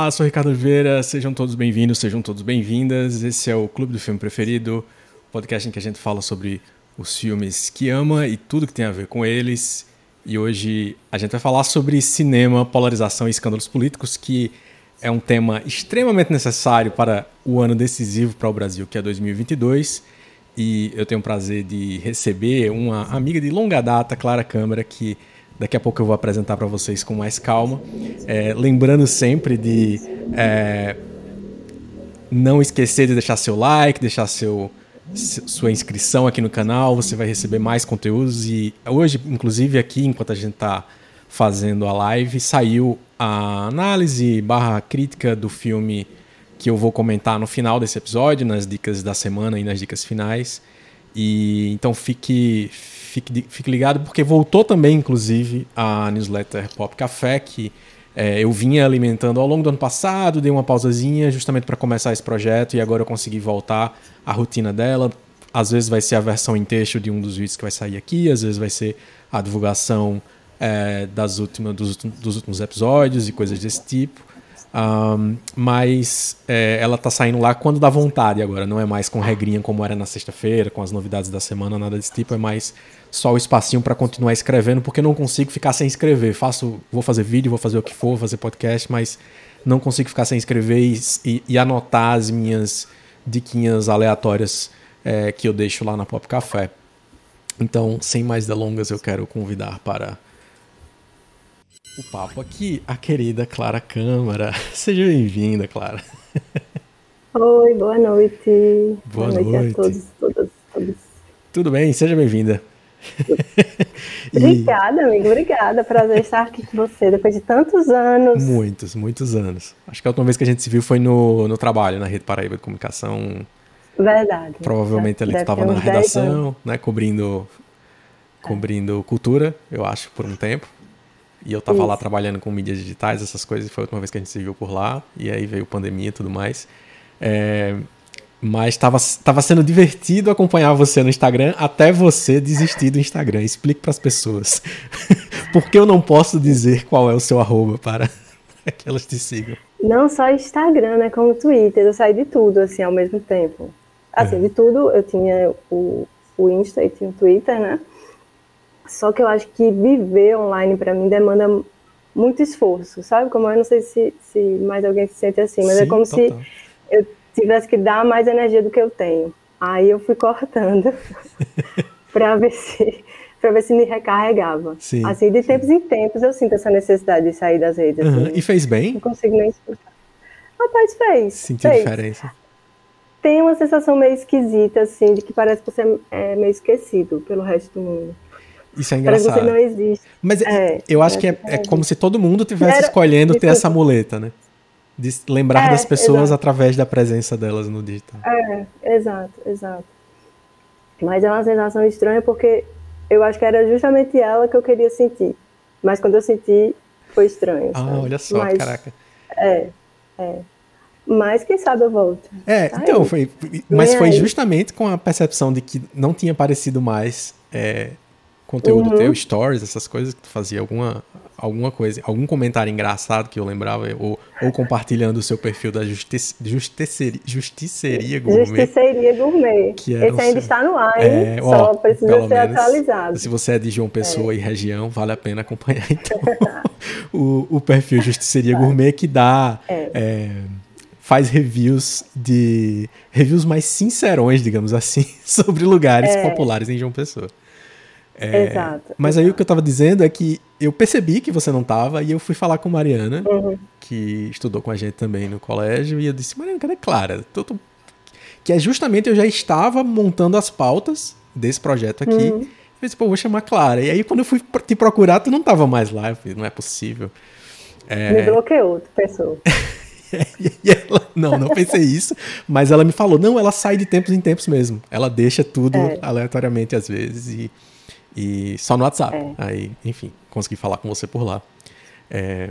Olá, sou Ricardo Oliveira, sejam todos bem-vindos, sejam todos bem-vindas. Esse é o Clube do Filme Preferido, podcast em que a gente fala sobre os filmes que ama e tudo que tem a ver com eles. E hoje a gente vai falar sobre cinema, polarização e escândalos políticos, que é um tema extremamente necessário para o ano decisivo para o Brasil, que é 2022. E eu tenho o prazer de receber uma amiga de longa data, Clara Câmara, que daqui a pouco eu vou apresentar para vocês com mais calma. É, lembrando sempre de é, não esquecer de deixar seu like, deixar seu, sua inscrição aqui no canal, você vai receber mais conteúdos. E hoje, inclusive, aqui, enquanto a gente está fazendo a live, saiu a análise barra crítica do filme que eu vou comentar no final desse episódio, nas dicas da semana e nas dicas finais. E então fique, fique, fique ligado, porque voltou também, inclusive, a newsletter Pop Café, que é, eu vinha alimentando ao longo do ano passado, dei uma pausazinha justamente para começar esse projeto e agora eu consegui voltar à rotina dela. Às vezes vai ser a versão em texto de um dos vídeos que vai sair aqui, às vezes vai ser a divulgação é, das últimas, dos, dos, últimos episódios e coisas desse tipo. Um, mas é, ela tá saindo lá quando dá vontade agora, não é mais com regrinha como era na sexta-feira, com as novidades da semana, nada desse tipo, é mais só o espacinho para continuar escrevendo, porque não consigo ficar sem escrever. Faço, vou fazer vídeo, vou fazer o que for, vou fazer podcast, mas não consigo ficar sem escrever e, e, e anotar as minhas diquinhas aleatórias é, que eu deixo lá na Pop Café. Então, sem mais delongas, eu quero convidar para o papo aqui a querida Clara Câmara. Seja bem-vinda, Clara. Oi, boa noite. Boa, boa noite. noite. a todos, todas, todos. Tudo bem? Seja bem-vinda. Obrigada, amigo, obrigada. Prazer estar aqui com você depois de tantos anos. Muitos, muitos anos. Acho que a última vez que a gente se viu foi no, no trabalho, na Rede Paraíba de Comunicação. Verdade. Provavelmente ali estava na redação, né, cobrindo, cobrindo cultura, eu acho, por um tempo. E eu tava Isso. lá trabalhando com mídias digitais, essas coisas, e foi a última vez que a gente se viu por lá. E aí veio pandemia e tudo mais. É, mas estava tava sendo divertido acompanhar você no Instagram até você desistir do Instagram. Explique para as pessoas. por que eu não posso dizer qual é o seu arroba para que elas te sigam? Não só Instagram, né? Como Twitter. Eu saí de tudo, assim, ao mesmo tempo. Assim, é. de tudo, eu tinha o, o Insta e tinha o Twitter, né? Só que eu acho que viver online para mim demanda muito esforço, sabe? Como eu não sei se, se mais alguém se sente assim, mas é Sim, é como total. se eu tivesse que dar mais energia do que eu tenho. Aí eu fui cortando para ver se para ver se me recarregava. Sim, assim, de sim. tempos em tempos eu sinto essa necessidade de sair das redes. Uhum. Assim, e fez bem? Não consigo nem explicar. Rapaz, fez. Sentiu fez. diferença? Tem uma sensação meio esquisita, assim, de que parece que você é meio esquecido pelo resto do mundo. Isso é engraçado. Parece que você não existe. Mas é, eu acho que é, é, como se todo mundo tivesse escolhendo ter essa muleta, né? De lembrar é, das pessoas exato. através da presença delas no digital. É, exato, exato. Mas é uma sensação estranha porque eu acho que era justamente ela que eu queria sentir. Mas quando eu senti, foi estranho. Ah, sabe? olha só, Mas, caraca. É, é. Mas quem sabe eu volto. É, tá então, foi. Mas foi justamente com a percepção de que não tinha parecido mais é, conteúdo uhum. teu, stories, essas coisas que tu fazia alguma, alguma coisa, algum comentário engraçado que eu lembrava, ou, ou compartilhando o seu perfil da justiça, justiceria, justiceria gourmet. Justiceria gourmet. Que Esse ainda seu... está no ar, hein? É, Só ó, precisa ser menos, atualizado. Se você é de João Pessoa é. e região, vale a pena acompanhar então o, o perfil Justiceria Gourmet que dá. É. É, faz reviews de. reviews mais sincerões, digamos assim, sobre lugares é. populares em João Pessoa. É, exato. Mas exato. aí o que eu estava dizendo é que eu percebi que você não estava e eu fui falar com Mariana, uhum. que estudou com a gente também no colégio, e eu disse: Mariana, cadê Clara? Tô, tô... Que é justamente eu já estava montando as pautas desse projeto aqui. Uhum. Eu disse, pô, vou chamar Clara. E aí, quando eu fui te procurar, tu não estava mais lá. Eu falei, não é possível. É... Me bloqueou, tu pensou. e ela, não, não pensei isso, mas ela me falou, não, ela sai de tempos em tempos mesmo. Ela deixa tudo é. aleatoriamente às vezes e e só no WhatsApp. É. Aí, enfim, consegui falar com você por lá. É,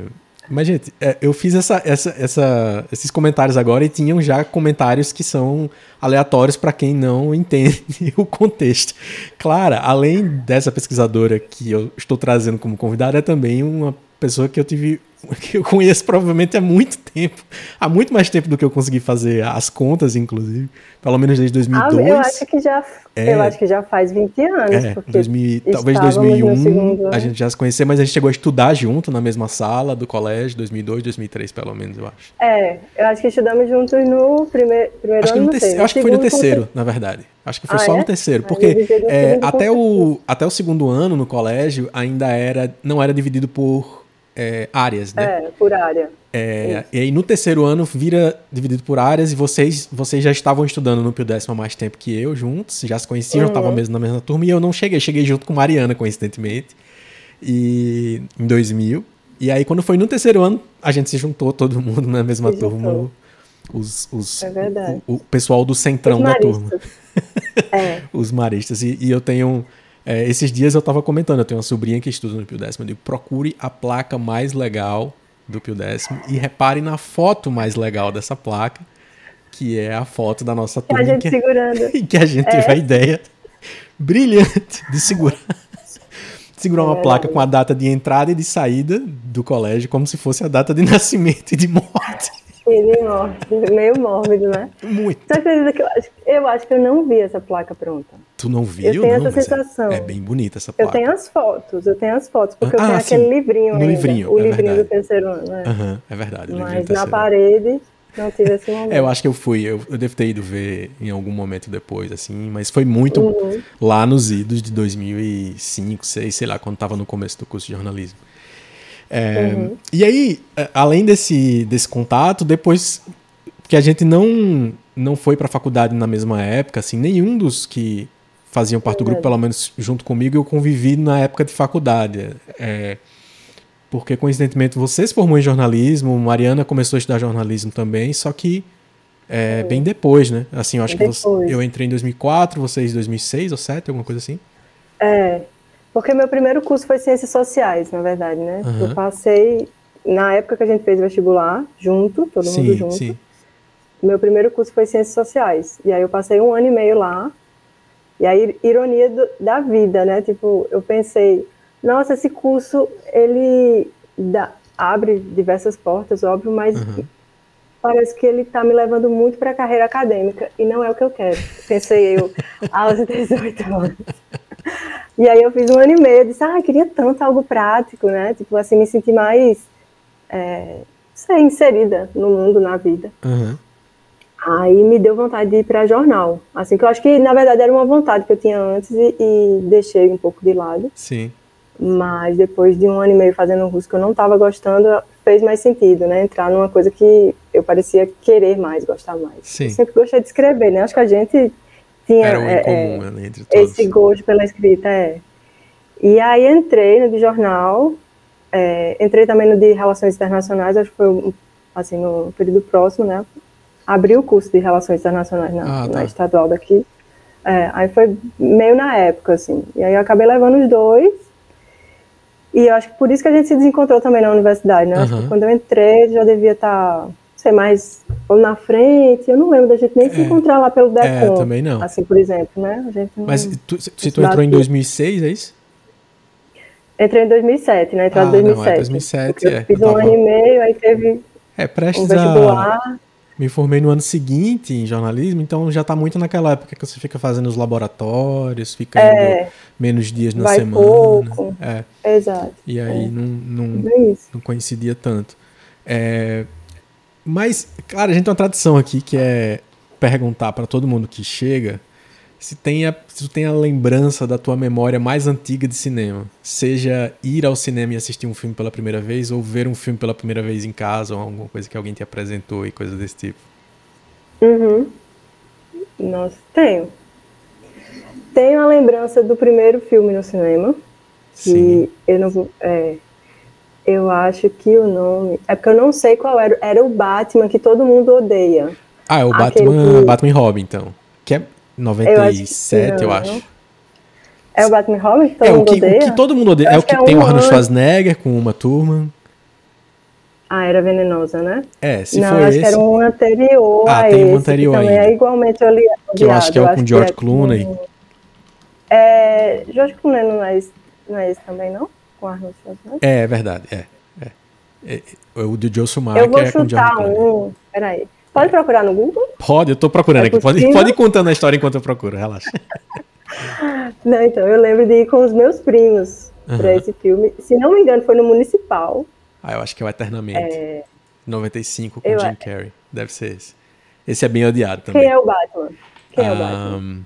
mas, gente, é, eu fiz essa, essa, essa, esses comentários agora e tinham já comentários que são aleatórios para quem não entende o contexto. Clara, além dessa pesquisadora que eu estou trazendo como convidada, é também uma pessoa que eu tive que eu conheço provavelmente há muito tempo, há muito mais tempo do que eu consegui fazer as contas, inclusive, pelo menos desde 2002. Ah, eu acho que já, é, eu acho que já faz 20 anos. É, 2000, talvez 2001 a gente já se conhecer, mas a gente chegou a estudar junto na mesma sala do colégio, 2002, 2003 pelo menos, eu acho. É, eu acho que estudamos juntos no primeiro, primeiro acho ano. No eu acho que foi no terceiro, na verdade. Acho que foi ah, só é? no terceiro, porque é, até, o, até o segundo ano no colégio ainda era, não era dividido por é, áreas, né? É, por área. É, e aí no terceiro ano vira dividido por áreas e vocês, vocês já estavam estudando no Pio Décimo há mais tempo que eu, juntos, já se conheciam, uhum. estavam mesmo na mesma turma e eu não cheguei, cheguei junto com Mariana, coincidentemente, e, em 2000. E aí quando foi no terceiro ano, a gente se juntou todo mundo na mesma turma. Os, os, é o, o, pessoal do centrão da turma. É. os maristas. E, e eu tenho é, esses dias eu estava comentando, eu tenho uma sobrinha que estuda no Pio Décimo, eu digo, procure a placa mais legal do Pio Décimo e repare na foto mais legal dessa placa, que é a foto da nossa turma. A gente que, segurando. E que a gente é. teve a ideia brilhante de segurar. segurar uma é, placa com a data de entrada e de saída do colégio, como se fosse a data de nascimento e de morte. Ele mórbido, meio mórbido, né? Muito. Você acredita que eu acho, eu acho que eu não vi essa placa pronta. Tu não viu? Eu tenho não, essa é sensação. É, bem bonita essa placa. Eu tenho as fotos, eu tenho as fotos, porque ah, eu tenho sim. aquele livrinho no ainda, livrinho, o é livrinho verdade. do terceiro ano, né? Uhum, é verdade. Mas na parede não tive esse momento. É, eu acho que eu fui, eu, eu, devo ter ido ver em algum momento depois, assim, mas foi muito uhum. lá nos idos de 2005, 2006, sei lá, quando estava no começo do curso de jornalismo. É, uhum. E aí, além desse, desse contato, depois que a gente não não foi para a faculdade na mesma época, assim, nenhum dos que faziam parte do grupo, pelo menos junto comigo, eu convivi na época de faculdade. É, porque, coincidentemente, você se formou em jornalismo, Mariana começou a estudar jornalismo também, só que é, bem depois, né? Assim, eu acho depois. que você, eu entrei em 2004, vocês em 2006 ou 2007, alguma coisa assim? É, porque meu primeiro curso foi Ciências Sociais, na verdade, né? Uhum. Eu passei, na época que a gente fez vestibular, junto, todo sim, mundo junto. Sim. Meu primeiro curso foi Ciências Sociais. E aí eu passei um ano e meio lá. E aí, ironia do, da vida, né? Tipo, eu pensei, nossa, esse curso, ele dá, abre diversas portas, óbvio, mas Uhum. parece que ele está me levando muito para a carreira acadêmica. E não é o que eu quero. Pensei eu, aos 18 anos. E aí eu fiz um ano e meio, eu disse, ah, eu queria tanto algo prático, né? Tipo, assim, me sentir mais, é, sei, inserida no mundo, na vida. Uhum. Aí me deu vontade de ir para jornal. Assim, que eu acho que na verdade era uma vontade que eu tinha antes e, e, deixei um pouco de lado. Sim. Mas depois de um ano e meio fazendo um curso que eu não estava gostando, fez mais sentido, né? Entrar numa coisa que eu parecia querer mais, gostar mais. Sim. Eu sempre gostei de escrever, né? Acho que a gente tinha Era um é, comum, é, né, entre todos. esse gosto pela escrita, é. E aí entrei no de jornal, é, entrei também no de relações internacionais, acho que foi assim no período próximo, né? abri o curso de Relações Internacionais na, Ah, tá. na estadual daqui. É, aí foi meio na época, assim. E aí eu acabei levando os dois. E eu acho que por isso que a gente se desencontrou também na universidade, né? Acho Aham. que quando eu entrei, já devia estar, não sei, mais ou na frente. Eu não lembro da gente nem se É. encontrar lá pelo É, DECOM. também não. Assim, por exemplo, né? A gente não... Mas tu, se tu entrou em tudo. 2006, é isso? Entrei em 2007, né? Entrada Ah, em não, é 2007. 2007, Porque é, fiz eu um tava- ano e meio, aí teve É, um prestes a... vestibular. Me formei no ano seguinte em jornalismo, então já tá muito naquela época que você fica fazendo os laboratórios, fica É. menos dias na Vai semana. pouco. É, Exato. e aí não, não, Tudo isso. não coincidia tanto. É, mas, claro, a gente tem uma tradição aqui que é perguntar para todo mundo que chega se tem, a, se tu tem a lembrança da tua memória mais antiga de cinema. Seja ir ao cinema e assistir um filme pela primeira vez, ou ver um filme pela primeira vez em casa, ou alguma coisa que alguém te apresentou e coisa desse tipo. Uhum. Nossa, tenho. Tenho a lembrança do primeiro filme no cinema. Que Sim. eu não vou. É, eu acho que o nome. É porque eu não sei qual era. Era o Batman que todo mundo odeia. Ah, é o Aquele Batman, que- Batman Robin, então. Que é 97, eu acho. É o Batman Robin que todo É, o mundo que, o odeia? que todo mundo odeia. Eu É o que que é tem o um Arnold ano. Schwarzenegger com uma turma. Ah, era venenosa, né? É, se não, for acho esse. que era um anterior Ah, tem um esse, anterior que também ainda. é igualmente odiado. Que eu acho que é o com George com- Clooney. É, George Clooney não é esse, não é esse também, não? Com Arnold Schwarzenegger? É, é verdade, é. É, é o de Joe Schumacher Eu vou é chutar um. Peraí. Pode procurar no Google? Pode, eu tô procurando É aqui. Pode, pode ir contando a história enquanto eu procuro, relaxa. Não, então, eu lembro de ir com os meus primos Aham. pra esse filme. Se não me engano, foi no Municipal. Ah, eu acho que é o Eternamente. É, 95 com Eu Jim. Carrey. Deve ser esse. Esse é bem odiado também. Quem é o Batman? Quem é o Batman?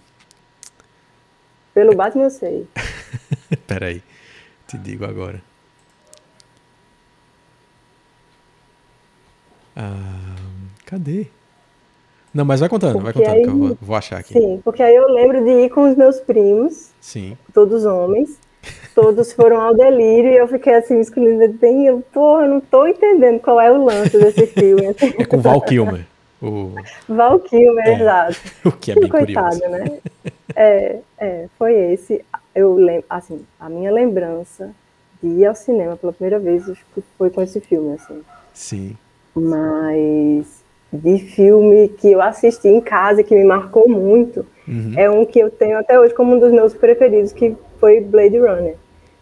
Pelo Batman eu sei. Peraí, te digo agora. Ah, cadê? Não, mas vai contando, vai Porque contando que eu aí- vou, vou achar aqui. Sim, porque aí eu lembro de ir com os meus primos, Sim. todos homens. Todos foram ao delírio e eu fiquei assim, me escolhendo bem. Eu, porra, não tô entendendo qual é o lance desse filme. Assim. É com Val Kilmer, o, Val Kilmer, É. exato. o que é bem Coitado, curioso. né? É, é, foi esse. Eu lembro, assim, a minha lembrança de ir ao cinema pela primeira vez foi com esse filme, assim. Sim. Mas de filme que eu assisti em casa que me marcou muito Uhum. é um que eu tenho até hoje como um dos meus preferidos, que foi Blade Runner.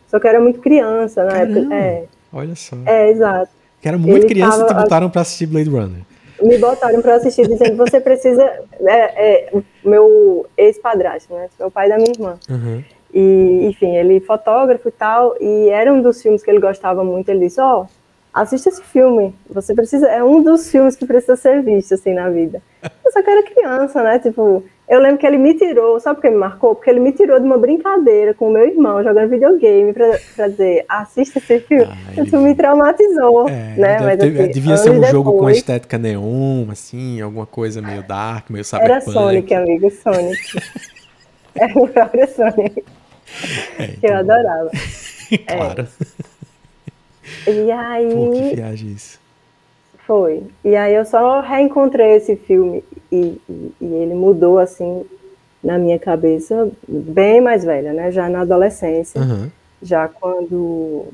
Só que eu era muito criança na época. Caramba. É, Olha só. é, exato. Que era muito Ele criança e te tava- botaram pra assistir Blade Runner. me botaram pra assistir dizendo você precisa é, é, o meu ex-padrasto, né? É o pai da minha irmã. Uhum. E, enfim, ele é fotógrafo e tal, e era um dos filmes que ele gostava muito. Ele disse: Ó, assista esse filme. Você precisa. É um dos filmes que precisa ser visto, assim, na vida. Eu só que era criança, né? Tipo, eu lembro que ele me tirou, sabe por que me marcou? Porque ele me tirou de uma brincadeira com o meu irmão jogando videogame pra, pra dizer: assista esse filme. Ah, Isso ele- me traumatizou, É, né? deve Mas, ter- assim, devia ser um anos jogo com depois- estética neon, assim, alguma coisa meio dark, meio Era cyberpunk. Sonic, amigo, Sonic. Era o próprio Sonic, É, que eu então, adorava. claro. E aí. Pô, que viagem isso. Foi. E aí eu só reencontrei esse filme e, e- e ele mudou assim na minha cabeça, bem mais velha, né? Já na adolescência, Aham. já quando.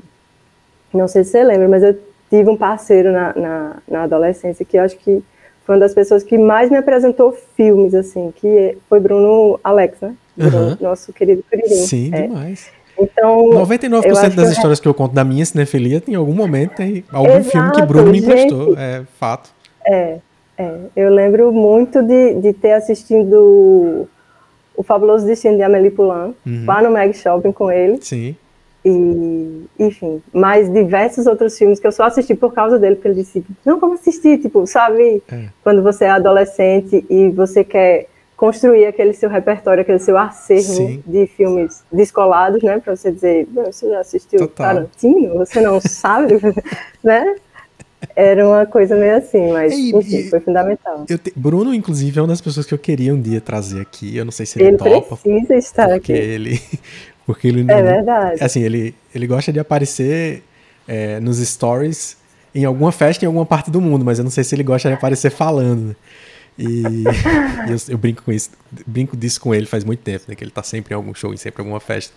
Não sei se você lembra, mas eu tive um parceiro na, na, na adolescência que eu acho que foi uma das pessoas que mais me apresentou filmes, assim, que foi Bruno Alex, né? Bruno, Aham. Nosso querido Curirim. Sim, É. demais. Então, 99% eu acho das que eu- histórias que eu conto da minha cinefilia tem algum momento, tem algum Exato, filme que Bruno me emprestou. gente. É fato. É, é. Eu lembro muito de, de ter assistido o Fabuloso Destino de Amélie Poulain, Uhum. lá no Mag Shopping com ele. Sim. E, enfim, mais diversos outros filmes que eu só assisti por causa dele, porque ele disse, não, vamos assistir, tipo, sabe? É. Quando você é adolescente e você quer construir aquele seu repertório, aquele seu acervo Sim. de filmes descolados, né? Pra você dizer, "Não, você já assistiu Total. Tarantino? Você não sabe? né? Era uma coisa meio assim, mas E- enfim, e- foi fundamental. Te- Bruno, inclusive, é uma das pessoas que eu queria um dia trazer aqui. Eu não sei se ele, Ele topa. precisa estar Porque aqui. ele. Porque ele É não- verdade. Assim, ele, ele gosta de aparecer é, nos stories em alguma festa em alguma parte do mundo, mas eu não sei se ele gosta de aparecer falando. né? E, e eu, eu brinco com isso, brinco disso com ele faz muito tempo, né? Que ele tá sempre em algum show, em sempre em alguma festa.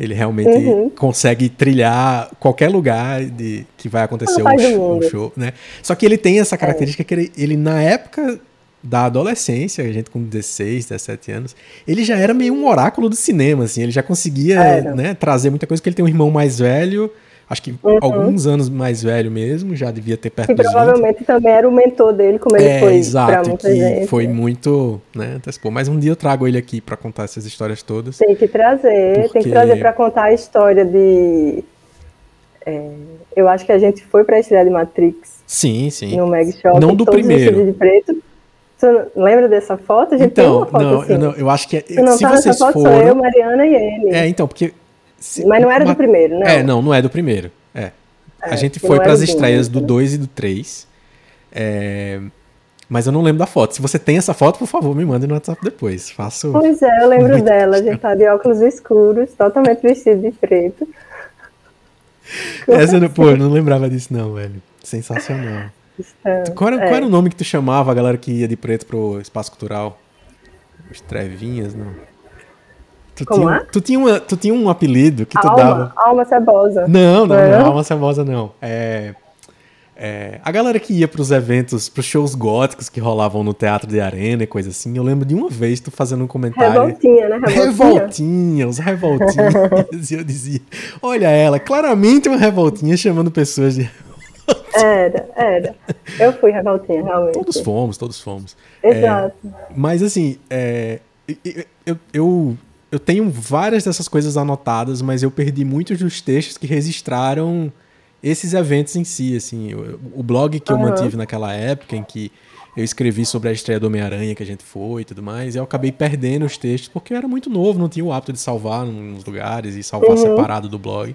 Ele realmente Uhum. consegue trilhar qualquer lugar de que vai acontecer um, sh- um mundo. show, né? Só que ele tem essa característica que ele, ele, na época da adolescência, a gente com 16, 17 anos, ele já era meio um oráculo do cinema, assim, ele já conseguia, Era. né, trazer muita coisa, porque ele tem um irmão mais velho, acho que Uhum. alguns anos mais velho mesmo, já devia ter perto Que dos 20. provavelmente também era o mentor dele, como ele É, foi exato, muita que gente. foi muito, né, antecipou. Mas um dia eu trago ele aqui pra contar essas histórias todas. Tem que trazer, tem Porque- que trazer para contar a história de. é, eu acho que a gente foi para a estreia de Matrix Sim, sim. no Mag Shopping. Não do primeiro. de preto. Você lembra dessa foto? A gente tem Então, uma foto não, assim. eu, não, eu acho que é- Se não se tá vocês foto, sou foram, eu, Mariana e ele. É, então, porque. se- Mas não era Ma- do primeiro, não. É, não, não é do primeiro. É. a É, gente que foi para as estreias do dois, né? 2 e do 3. mas eu não lembro da foto. Se você tem essa foto, por favor, me mande no WhatsApp depois. Faço. Pois é, eu lembro Muito dela. A gente tá de óculos escuros, totalmente vestido de preto. Essa, não- pô, eu não lembrava disso, não, velho. Sensacional. É, Qual era, é. qual era o nome que tu chamava a galera que ia de preto pro espaço cultural? Os Trevinhas, não? Tu Como tinha, é? tu tinha, uma, tu tinha um apelido que tu Alma, dava. alma cebosa. Não, não, É? não, Alma Cebosa não. É, é, a galera que ia pros eventos, pros shows góticos que rolavam no teatro de arena e coisa assim, eu lembro de uma vez tu fazendo um comentário. Revoltinha, né? Revoltinha. Revoltinha, os revoltinhas. e eu dizia: Olha ela, claramente uma revoltinha chamando pessoas de Era, era. Eu fui revoltinha, realmente. Todos fomos, todos fomos. Exato. É, mas assim, é, eu, eu, eu tenho várias dessas coisas anotadas, mas eu perdi muitos dos textos que registraram esses eventos em si, assim. O, o blog que uhum. eu mantive naquela época, em que eu escrevi sobre a estreia do Homem-Aranha que a gente foi e tudo mais, e eu acabei perdendo os textos porque eu era muito novo, não tinha o hábito de salvar nos lugares e salvar uhum. separado do blog.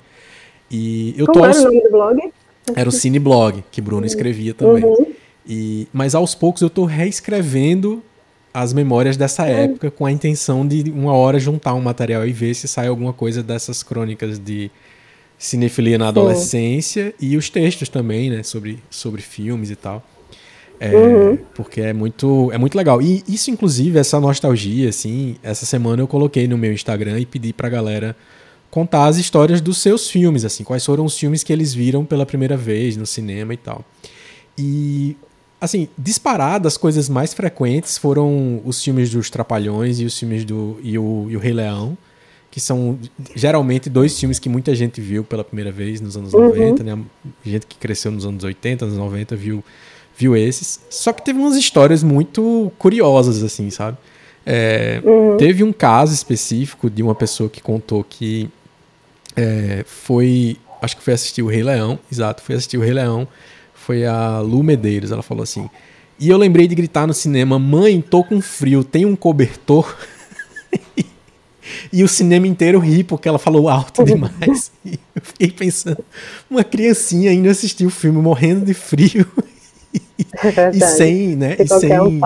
E eu Como torço... era o nome do blog? Era o Cineblog, que Bruno escrevia também. Uhum. E, mas aos poucos eu estou reescrevendo as memórias dessa uhum. época com a intenção de uma hora juntar um material e ver se sai alguma coisa dessas crônicas de cinefilia na adolescência e os textos também, né, sobre, sobre filmes e tal. É, uhum. Porque é muito, é muito legal. E isso, inclusive, essa nostalgia, assim, essa semana eu coloquei no meu Instagram e pedi pra galera contar as histórias dos seus filmes, assim, quais foram os filmes que eles viram pela primeira vez no cinema e tal. E, assim, disparadas, as coisas mais frequentes foram os filmes dos Trapalhões e os filmes do. e o, e o Rei Leão, que são geralmente dois filmes que muita gente viu pela primeira vez nos anos uhum. 90, né? Gente que cresceu nos anos 80, anos 90 viu, viu esses. Só que teve umas histórias muito curiosas, assim, sabe? É, uhum. Teve um caso específico de uma pessoa que contou que é, foi. Acho que foi assistir o Rei Leão, exato, foi assistir o Rei Leão. Foi a Lu Medeiros, ela falou assim. E eu lembrei de gritar no cinema: Mãe, tô com frio, tem um cobertor? e o cinema inteiro ri porque ela falou alto demais. E eu fiquei pensando: uma criancinha indo assistir o filme morrendo de frio. É e sem, né? e sem, um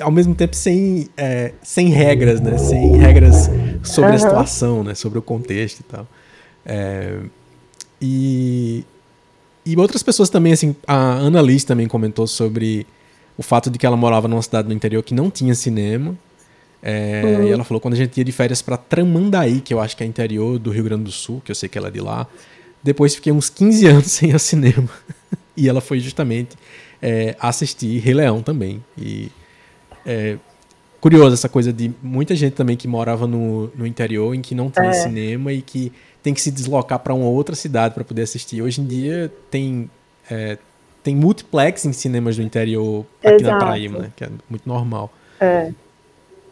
ao mesmo tempo sem, é, sem regras, né? Sem regras sobre uhum. a situação, né? Sobre o contexto e tal. É, e, e outras pessoas também, assim, a Ana Liz também comentou sobre o fato de que ela morava numa cidade no interior que não tinha cinema. É, uhum. E ela falou quando a gente ia de férias para Tramandaí, que eu acho que é interior do Rio Grande do Sul, que eu sei que ela é de lá. Depois fiquei uns 15 anos sem ir ao cinema. e ela foi justamente é, assistir Rei Leão também. E é, curioso essa coisa de muita gente também que morava no, no interior em que não tinha é. cinema e que tem que se deslocar para uma outra cidade para poder assistir. Hoje em dia tem é, tem multiplex em cinemas do interior aqui Exato. na Paraíba, né? Que é muito normal. É.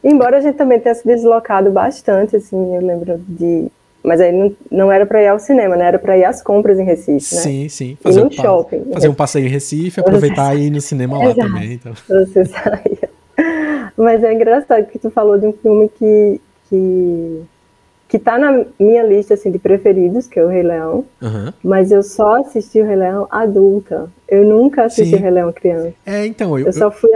Embora a gente também tenha se deslocado bastante, assim, eu lembro de mas aí não, não era para ir ao cinema, né? Era para ir às compras em Recife, né? Sim, sim. Fazer um shopping. Fazer um passeio em Recife, aproveitar e ir no cinema lá Exato. também. Então. Você saia. Mas é engraçado que tu falou de um filme que, que, que tá na minha lista, assim, de preferidos, que é o Rei Leão. Uhum. Mas eu só assisti o Rei Leão adulta. Eu nunca assisti sim. o Rei Leão criança. É, então, eu... Eu só fui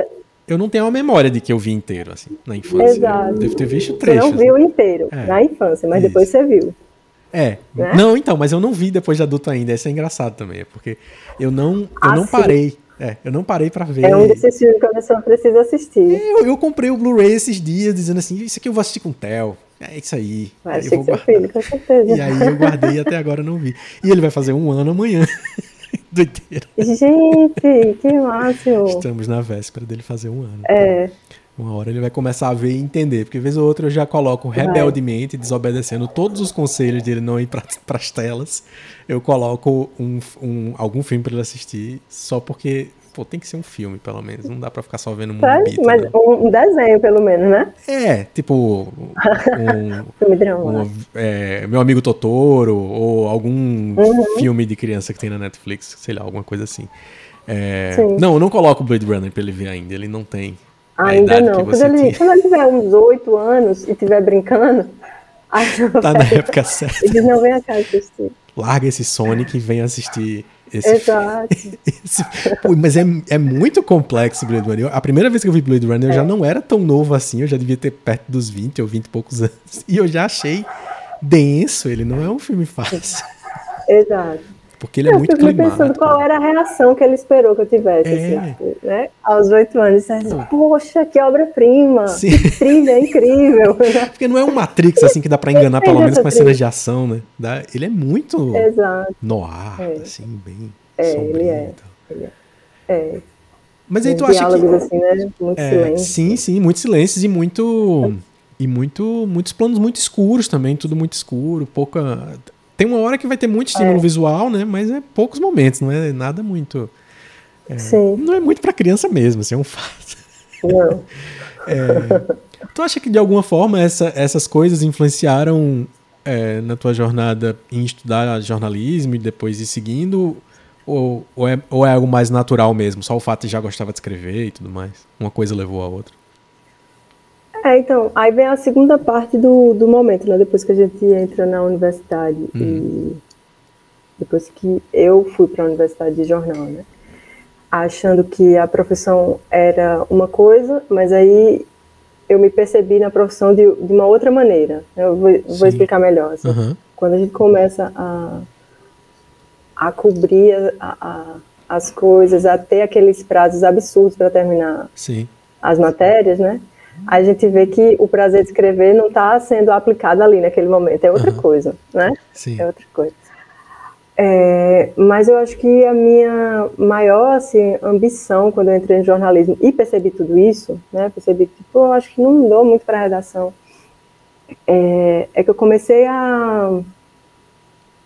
eu não tenho a memória de que eu vi inteiro, assim, na infância. Exato. Eu devo ter visto trechos. Você não viu inteiro é. na infância, mas Isso. depois você viu. É. Né? Não, então, mas eu não vi depois de adulto ainda. Isso é engraçado também, porque eu não, eu ah, não parei. É, eu não parei para ver. É um desses filmes que a pessoa precisa assistir. É, eu, eu comprei o Blu-ray esses dias, dizendo assim: isso aqui eu vou assistir com o Theo. É isso aí. Vai assistir com filho, com certeza. E aí eu guardei e até agora não vi. E ele vai fazer um ano amanhã. Doideira. Gente, que máximo. Estamos na véspera dele fazer um ano. É. Uma hora ele vai começar a ver e entender, porque vez ou outra eu já coloco rebeldemente, desobedecendo todos os conselhos dele não ir para as telas. Eu coloco um, um, algum filme para ele assistir, só porque pô, tem que ser um filme, pelo menos. Não dá pra ficar só vendo um Mas, mas um desenho, pelo menos, né? É, tipo. Um, filme drama. Um, é, meu amigo Totoro, ou algum uhum. filme de criança que tem na Netflix, sei lá, alguma coisa assim. É, não, eu não coloco o Blade Runner pra ele ver ainda, ele não tem. Ainda não. Quando ele, quando ele tiver uns oito anos e estiver brincando. tá na época certa. Ele não vem a casa assistir. Larga esse Sonic e vem assistir esse Exato. Esse, pô, mas é, é muito complexo Blade Runner. Eu, a primeira vez que eu vi Blade Runner, é. eu já é. não era tão novo assim, eu já devia ter perto dos 20 ou 20 e poucos anos. E eu já achei denso, ele não é um filme fácil. Exato. Porque ele é eu muito climático. Eu pensando qual era a reação que ele esperou que eu tivesse, é. assim, né? Aos oito anos. Assim, Poxa, que obra-prima! Que trilha incrível! Porque não é um Matrix, assim, que dá pra enganar, pelo menos com as cenas de ação, né? Ele é muito Exato. noir, é. assim, bem é, Ele é. Ele é. é. Mas aí tu acha que... assim, né? Muito é, silêncio. Sim, sim, muitos silêncios e muito... E muito, muitos planos muito escuros também, tudo muito escuro, pouca tem uma hora que vai ter muito estímulo é. visual, né? Mas é poucos momentos, não é nada muito. É. Não é muito para criança mesmo, assim, é um fato. Não. é, tu acha que de alguma forma essa, essas coisas influenciaram é, na tua jornada em estudar jornalismo e depois ir seguindo? Ou, ou, é, ou é algo mais natural mesmo? Só o fato de já gostava de escrever e tudo mais? Uma coisa levou a outra? É, então, aí vem a segunda parte do, do momento, né? Depois que a gente entra na universidade uhum. e depois que eu fui para a universidade de jornal, né? Achando que a profissão era uma coisa, mas aí eu me percebi na profissão de, de uma outra maneira. Eu vou, vou explicar melhor. Assim. Uhum. Quando a gente começa a, a cobrir a, a, as coisas, a ter aqueles prazos absurdos para terminar Sim. as matérias, né? A gente vê que o prazer de escrever não está sendo aplicado ali naquele momento, é outra uhum. coisa, né? Sim. É outra coisa. É, mas eu acho que a minha maior assim, ambição quando eu entrei no jornalismo e percebi tudo isso, né, percebi que tipo, eu acho que não dou muito para a redação, é, é, que eu comecei a,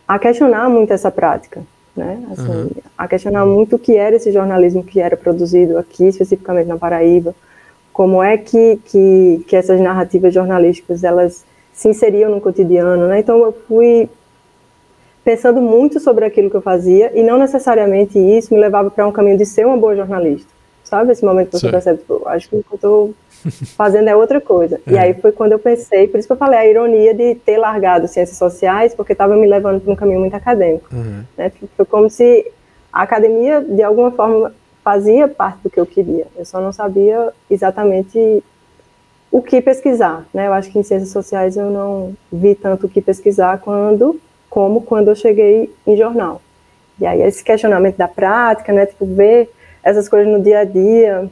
a questionar muito essa prática, né, assim, uhum. a questionar muito o que era esse jornalismo que era produzido aqui, especificamente na Paraíba, como é que, que, que essas narrativas jornalísticas elas se inseriam no cotidiano, né, então eu fui pensando muito sobre aquilo que eu fazia e não necessariamente isso me levava para um caminho de ser uma boa jornalista. Sabe esse momento que você percebe, tipo, acho que o que eu estou fazendo é outra coisa. É. E aí foi quando eu pensei, por isso que eu falei a ironia de ter largado ciências sociais, porque estava me levando para um caminho muito acadêmico. Uhum. Né? Foi como se a academia, de alguma forma, fazia parte do que eu queria. Eu só não sabia exatamente o que pesquisar. Né? Eu acho que em ciências sociais eu não vi tanto o que pesquisar quando como quando eu cheguei em jornal. E aí esse questionamento da prática, né, tipo, ver essas coisas no dia a dia,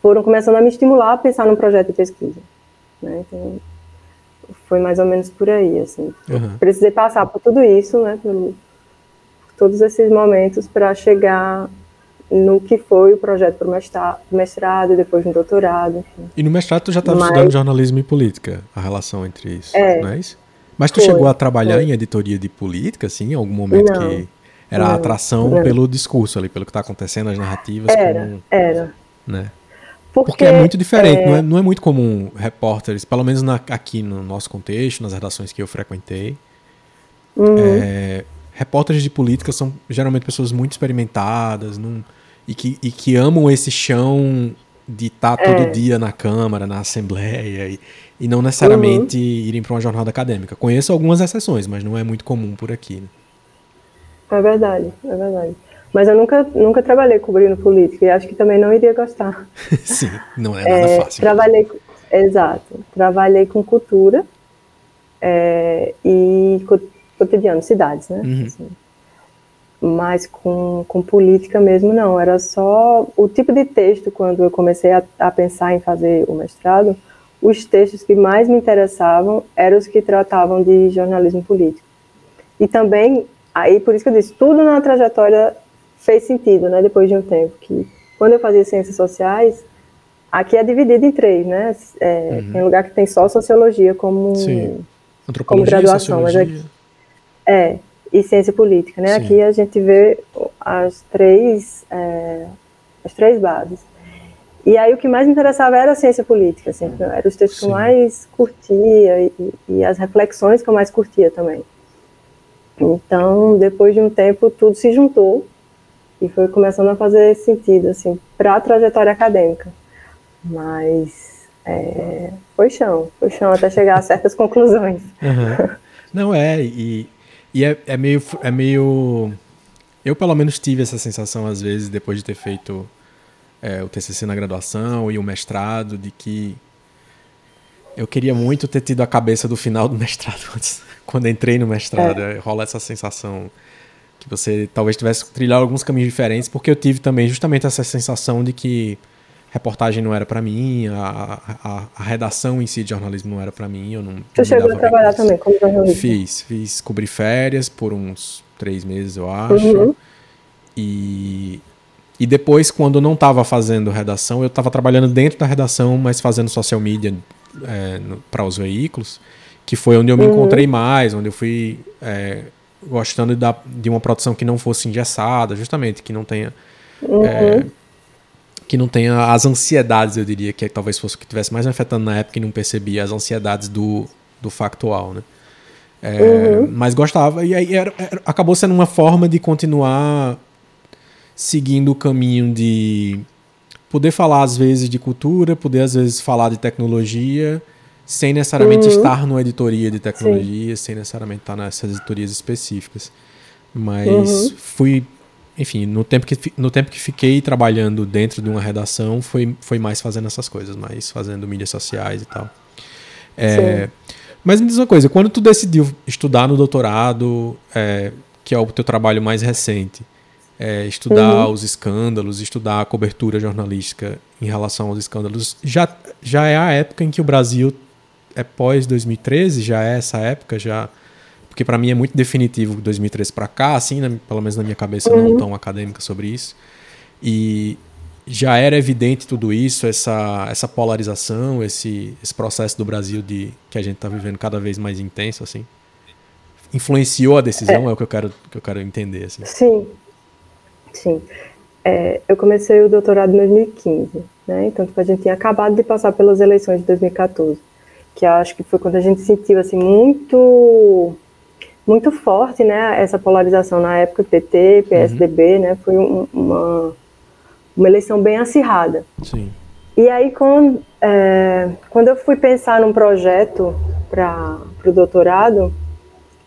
foram começando a me estimular a pensar num projeto de pesquisa. Né? Então, foi mais ou menos por aí, assim. Uhum. Precisei passar por tudo isso, né, por, por todos esses momentos para chegar no que foi o projeto para o mestrado, depois no doutorado. Enfim. E no mestrado tu já estava Mas... estudando jornalismo e política, a relação entre isso, é, não é isso? Mas tu foi, chegou a trabalhar foi. em editoria de política, assim, em algum momento não, que era não, atração não. pelo discurso ali, pelo que está acontecendo, as narrativas? Era, como, era. Né? Porque, Porque, é muito diferente, é... Não, é, não é muito comum repórteres, pelo menos na, aqui no nosso contexto, nas redações que eu frequentei, uhum. é, repórteres de política são geralmente pessoas muito experimentadas num, e, que, e que amam esse chão de estar tá todo é. dia na Câmara, na Assembleia, e, e não necessariamente uhum. irem para uma jornada acadêmica. Conheço algumas exceções, mas não é muito comum por aqui. Né? É verdade, é verdade. Mas eu nunca, nunca trabalhei cobrindo política e acho que também não iria gostar. Sim, não é nada é, fácil. Trabalhei, exato. Trabalhei com cultura é, e cotidiano, cidades, né? Uhum. Assim mas com, com política mesmo não, era só o tipo de texto, quando eu comecei a, a, pensar em fazer o mestrado, os textos que mais me interessavam eram os que tratavam de jornalismo político. E também, aí por isso que eu disse, tudo na trajetória fez sentido, né, depois de um tempo, que quando eu fazia ciências sociais, aqui é dividido em três, né, é, uhum. tem lugar que tem só sociologia como, Sim. como graduação, mas aqui, é, e ciência política, né? Sim. Aqui a gente vê as três, é, as três bases. E aí o que mais me interessava era a ciência política, assim, eram os textos Sim. que eu mais curtia e, e, as reflexões que eu mais curtia também. Então, depois de um tempo, tudo se juntou e foi começando a fazer sentido, assim, para a trajetória acadêmica. Mas é, foi chão, foi chão até chegar a certas conclusões. Uhum. Não é, e e é, é, meio, é meio. Eu, pelo menos, tive essa sensação, às vezes, depois de ter feito é, o TCC na graduação e o mestrado, de que eu queria muito ter tido a cabeça do final do mestrado antes, quando entrei no mestrado. É. Rola essa sensação que você talvez tivesse trilhado alguns caminhos diferentes, porque eu tive também justamente essa sensação de que reportagem não era para mim, a, a, a, redação em si de jornalismo não era para mim. Eu não. Você chegou a trabalhar também como jornalista? Fiz, fiz cobri férias por uns três meses, eu acho. Uhum. E, e depois, quando eu não estava fazendo redação, eu estava trabalhando dentro da redação, mas fazendo social media é, para os veículos, que foi onde eu me uhum. encontrei mais, onde eu fui é, gostando de, de uma produção que não fosse engessada, justamente, que não tenha. Uhum. É, que não tenha as ansiedades, eu diria, que talvez fosse o que estivesse mais me afetando na época e não percebia as ansiedades do, do factual, né? É, uhum. Mas gostava, e aí era, era, acabou sendo uma forma de continuar seguindo o caminho de poder falar às vezes de cultura, poder às vezes falar de tecnologia, sem necessariamente uhum. estar numa editoria de tecnologia, Sim. sem necessariamente estar nessas editorias específicas. Mas uhum. fui, enfim, no tempo, que, no tempo que fiquei trabalhando dentro de uma redação, foi, foi mais fazendo essas coisas, mais fazendo mídias sociais e tal. É, mas me diz uma coisa, quando tu decidiu estudar no doutorado, é, que é o teu trabalho mais recente, é, estudar uhum. os escândalos, estudar a cobertura jornalística em relação aos escândalos, já, já é a época em que o Brasil é pós 2013, já é essa época, já porque para mim é muito definitivo 2013 para cá, assim, né, pelo menos na minha cabeça uhum. não tão acadêmica sobre isso. E já era evidente tudo isso, essa, essa polarização, esse, esse processo do Brasil de que a gente está vivendo cada vez mais intenso, assim. Influenciou a decisão, é, é o que eu quero, que eu quero entender. Assim. Sim, sim. É, eu comecei o doutorado em 2015, né? Então, tipo, a gente tinha acabado de passar pelas eleições de 2014 que acho que foi quando a gente sentiu assim muito muito forte, né, essa polarização na época PT, PSDB, uhum. né, foi um, uma uma eleição bem acirrada. Sim. E aí quando é, quando eu fui pensar num projeto para o doutorado,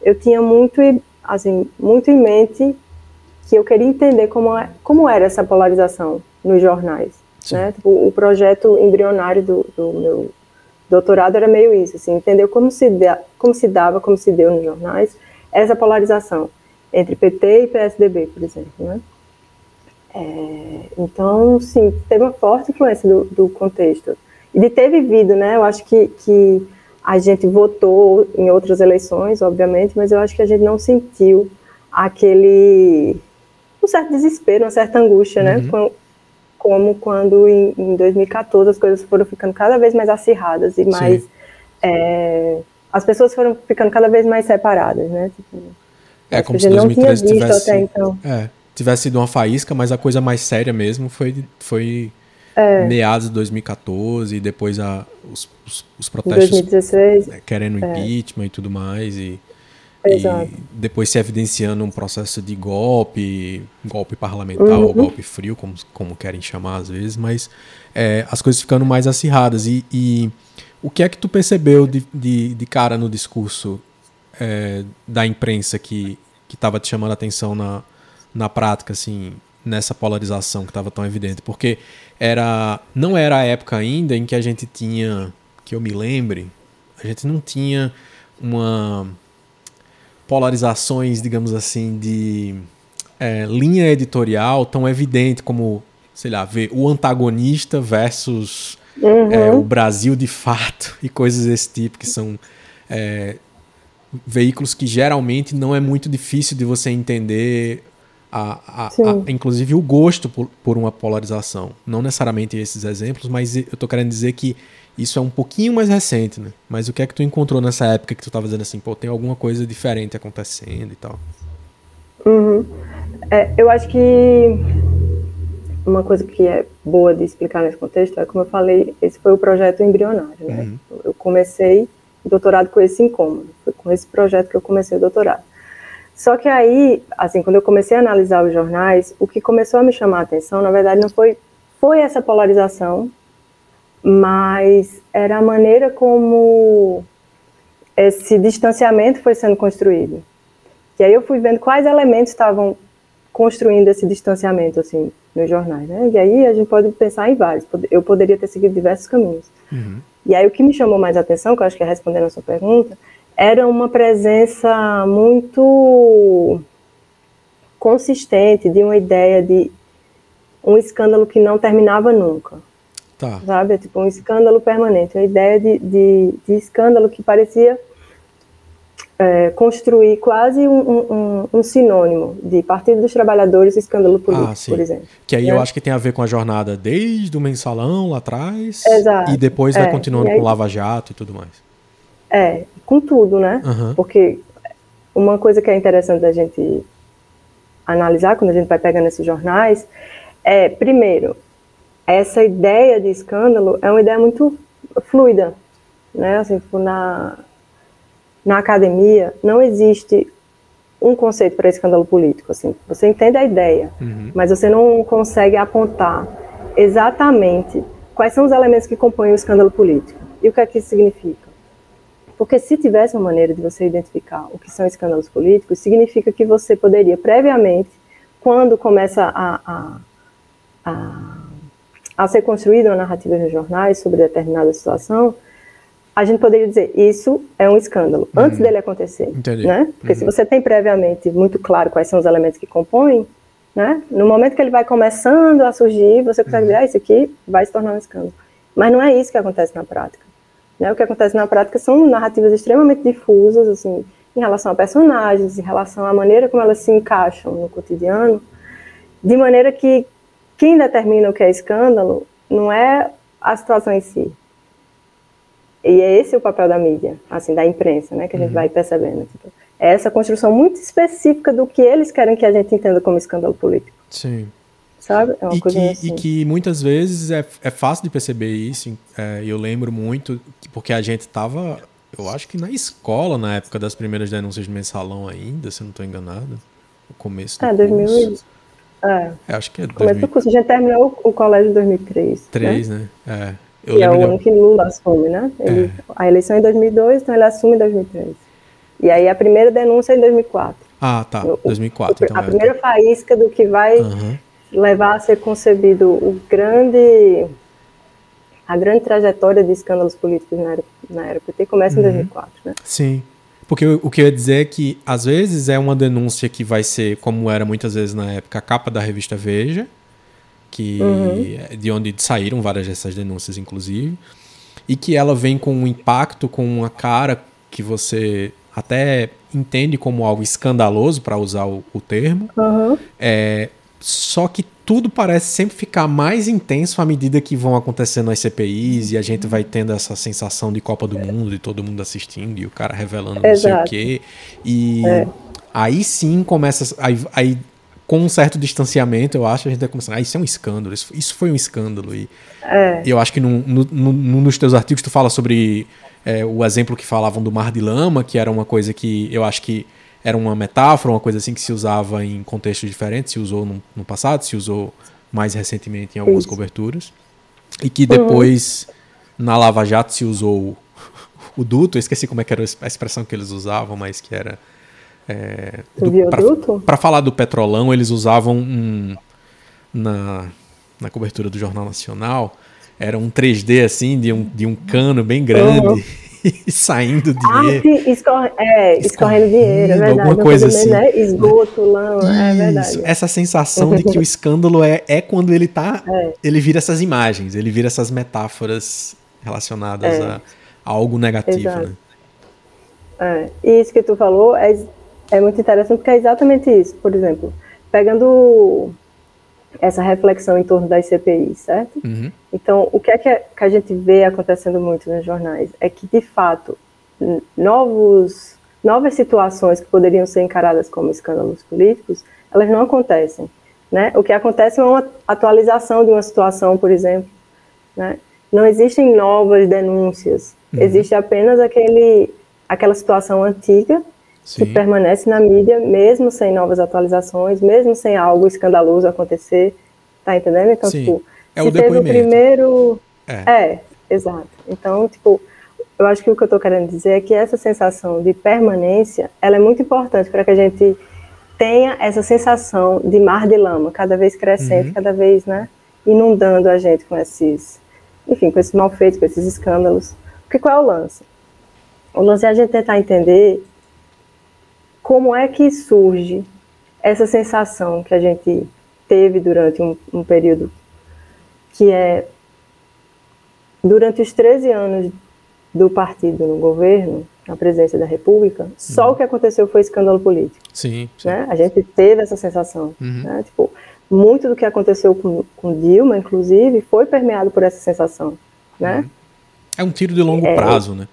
eu tinha muito assim muito em mente que eu queria entender como é, como era essa polarização nos jornais, Sim. né? Tipo, o projeto embrionário do, do meu doutorado era meio isso, assim, entendeu como se, da, como se dava, como se deu nos jornais, essa polarização entre PT e PSDB, por exemplo, né? É, então, sim, teve uma forte influência do, do, contexto. E de ter vivido, né? Eu acho que, que a gente votou em outras eleições, obviamente, mas eu acho que a gente não sentiu aquele um certo desespero, uma certa angústia, né? uhum. né? Como quando em, em 2014 as coisas foram ficando cada vez mais acirradas e mais. É, as pessoas foram ficando cada vez mais separadas, né? Tipo, é como se 2013 tivesse, então. é, tivesse sido uma faísca, mas a coisa mais séria mesmo foi, foi é. meados de 2014 e depois a, os, os, os protestos 2016, querendo é. impeachment e tudo mais. E, Exato. E depois se evidenciando um processo de golpe, golpe parlamentar uhum. ou golpe frio, como, como querem chamar às vezes, mas é, as coisas ficando mais acirradas. E, e, o que é que tu percebeu de, de, de cara no discurso é, da imprensa que estava te chamando a atenção na, na prática, assim, nessa polarização que estava tão evidente? Porque era não era a época ainda em que a gente tinha, que eu me lembre, a gente não tinha uma polarizações, digamos assim, de é, linha editorial tão evidente como, sei lá, ver o antagonista versus uhum. é, o Brasil de fato e coisas desse tipo, que são é, veículos que geralmente não é muito difícil de você entender, a, a, a, inclusive o gosto por, por uma polarização. Não necessariamente esses exemplos, mas eu estou querendo dizer que isso é um pouquinho mais recente, né? Mas o que é que tu encontrou nessa época que tu estava dizendo assim, pô, tem alguma coisa diferente acontecendo e tal? Uhum. É, eu acho que uma coisa que é boa de explicar nesse contexto é, como eu falei, esse foi o projeto embrionário, né? Uhum. Eu comecei o doutorado com esse incômodo, foi com esse projeto que eu comecei o doutorado. Só que aí, assim, quando eu comecei a analisar os jornais, o que começou a me chamar a atenção, na verdade, não foi, foi essa polarização mas era a maneira como esse distanciamento foi sendo construído. E aí eu fui vendo quais elementos estavam construindo esse distanciamento assim nos jornais, né? E aí a gente pode pensar em vários. Eu poderia ter seguido diversos caminhos. Uhum. E aí o que me chamou mais a atenção, que eu acho que é respondendo a sua pergunta, era uma presença muito consistente de uma ideia de um escândalo que não terminava nunca. Tá. Sabe? É tipo um escândalo permanente. Uma ideia de, de, de escândalo que parecia é, construir quase um, um, um, sinônimo de Partido dos Trabalhadores e escândalo político, ah, por exemplo. Que aí né? eu acho que tem a ver com a jornada desde o mensalão lá atrás Exato. e depois vai é, continuando aí, com Lava Jato e tudo mais. É, com tudo, né? Uhum. Porque uma coisa que é interessante da gente analisar quando a gente vai pegando esses jornais é, primeiro, essa ideia de escândalo é uma ideia muito fluida, né? Assim, tipo, na, na academia não existe um conceito para escândalo político. Assim, você entende a ideia, uhum. mas você não consegue apontar exatamente quais são os elementos que compõem o escândalo político e o que é que isso significa. Porque se tivesse uma maneira de você identificar o que são escândalos políticos, significa que você poderia previamente, quando começa a, a, a, a ser construída uma narrativa nos jornais sobre determinada situação, a gente poderia dizer isso é um escândalo uhum. antes dele acontecer, Entendi. né? Porque uhum. se você tem previamente muito claro quais são os elementos que compõem, né? No momento que ele vai começando a surgir, você consegue uhum. dizer, ah, isso aqui vai se tornar um escândalo. Mas não é isso que acontece na prática. Né? O que acontece na prática são narrativas extremamente difusas, assim, em relação a personagens, em relação à maneira como elas se encaixam no cotidiano, de maneira que quem determina o que é escândalo não é a situação em si, e é esse o papel da mídia, assim, da imprensa, né, que a gente uhum. vai percebendo. Tipo, é essa construção muito específica do que eles querem que a gente entenda como escândalo político. Sim. Sabe? É uma e, coisa que, assim. e que muitas vezes é, é fácil de perceber isso. É, eu lembro muito, porque a gente estava, eu acho que na escola, na época das primeiras denúncias de mensalão ainda, se não estou enganado. O começo do é, 2000, é. é. Acho que é. Começo 2000... do curso. A gente terminou o, o colégio em 2003. 3, né? né? É. Eu que é o ano que Lula assume, né? Ele, é. A eleição é em 2002, então ele assume em 2003. E aí a primeira denúncia é em 2004. Ah, tá. 2004. então a é. primeira faísca do que vai uhum. levar a ser concebido o grande a grande trajetória de escândalos políticos na era, na era PT começa uhum. em 2004, né? Sim. Porque o, que eu ia dizer é que, às vezes, é uma denúncia que vai ser, como era muitas vezes na época, a capa da revista Veja, que uhum. De onde saíram várias dessas denúncias, inclusive, e que ela vem com um impacto, com uma cara que você até entende como algo escandaloso, para usar o, o termo, uhum. é, só que tudo parece sempre ficar mais intenso à medida que vão acontecendo as CPIs e a gente vai tendo essa sensação de Copa do Mundo e todo mundo assistindo e o cara revelando Exato. não sei o quê. E é. aí sim começa. Aí, aí com um certo distanciamento, eu acho, a gente vai começar, ah, isso é um escândalo, isso, isso foi um escândalo. E é. eu acho que no, nos teus artigos tu fala sobre é, o exemplo que falavam do mar de lama, que era uma coisa que eu acho que era uma metáfora, uma coisa assim que se usava em contextos diferentes, se usou no, no passado, se usou mais recentemente em algumas isso. coberturas. E que depois, uhum. na Lava Jato, se usou o duto, eu esqueci como é que era a expressão que eles usavam, mas que era é, Para falar do petrolão, eles usavam um, na, na cobertura do Jornal Nacional, era um 3D assim, de um, de um cano bem grande. Uhum. saindo dinheiro. Ah, escorre, é, escorrendo dinheiro, é verdade. Alguma coisa assim. Né? Esgoto, lama, é verdade. Essa sensação de que o escândalo é, é quando ele tá. É. Ele vira essas imagens, ele vira essas metáforas relacionadas é. a, a, algo negativo, Exato. né? É. E isso que tu falou é é muito interessante porque é exatamente isso. Por exemplo, pegando essa reflexão em torno das CPIs, certo? Uhum. Então, o que é que, a gente vê acontecendo muito nos jornais é que, de fato, novos, novas situações que poderiam ser encaradas como escândalos políticos, elas não acontecem. Né? O que acontece é uma atualização de uma situação, por exemplo. Né? Não existem novas denúncias, uhum. existe apenas aquele, aquela situação antiga Sim. que permanece na mídia, mesmo sem novas atualizações, mesmo sem algo escandaloso acontecer. Tá entendendo? Então, Sim. tipo, é se o teve o primeiro. É. é, exato. Então, tipo, eu acho que o que eu estou querendo dizer é que essa sensação de permanência, ela é muito importante para que a gente tenha essa sensação de mar de lama, cada vez crescente, uhum. cada vez, né, inundando a gente com esses, enfim, com esses malfeitos, com esses escândalos. Porque qual é o lance? O lance é a gente tentar entender como é que surge essa sensação que a gente teve durante um, um período que é durante os 13 anos do partido no governo, na presidência da República, só uhum. o que aconteceu foi escândalo político. Sim. sim. Né? A gente teve essa sensação. Uhum. Né? Tipo, muito do que aconteceu com, com Dilma, inclusive, foi permeado por essa sensação. Né? Uhum. É um tiro de longo é, prazo, né?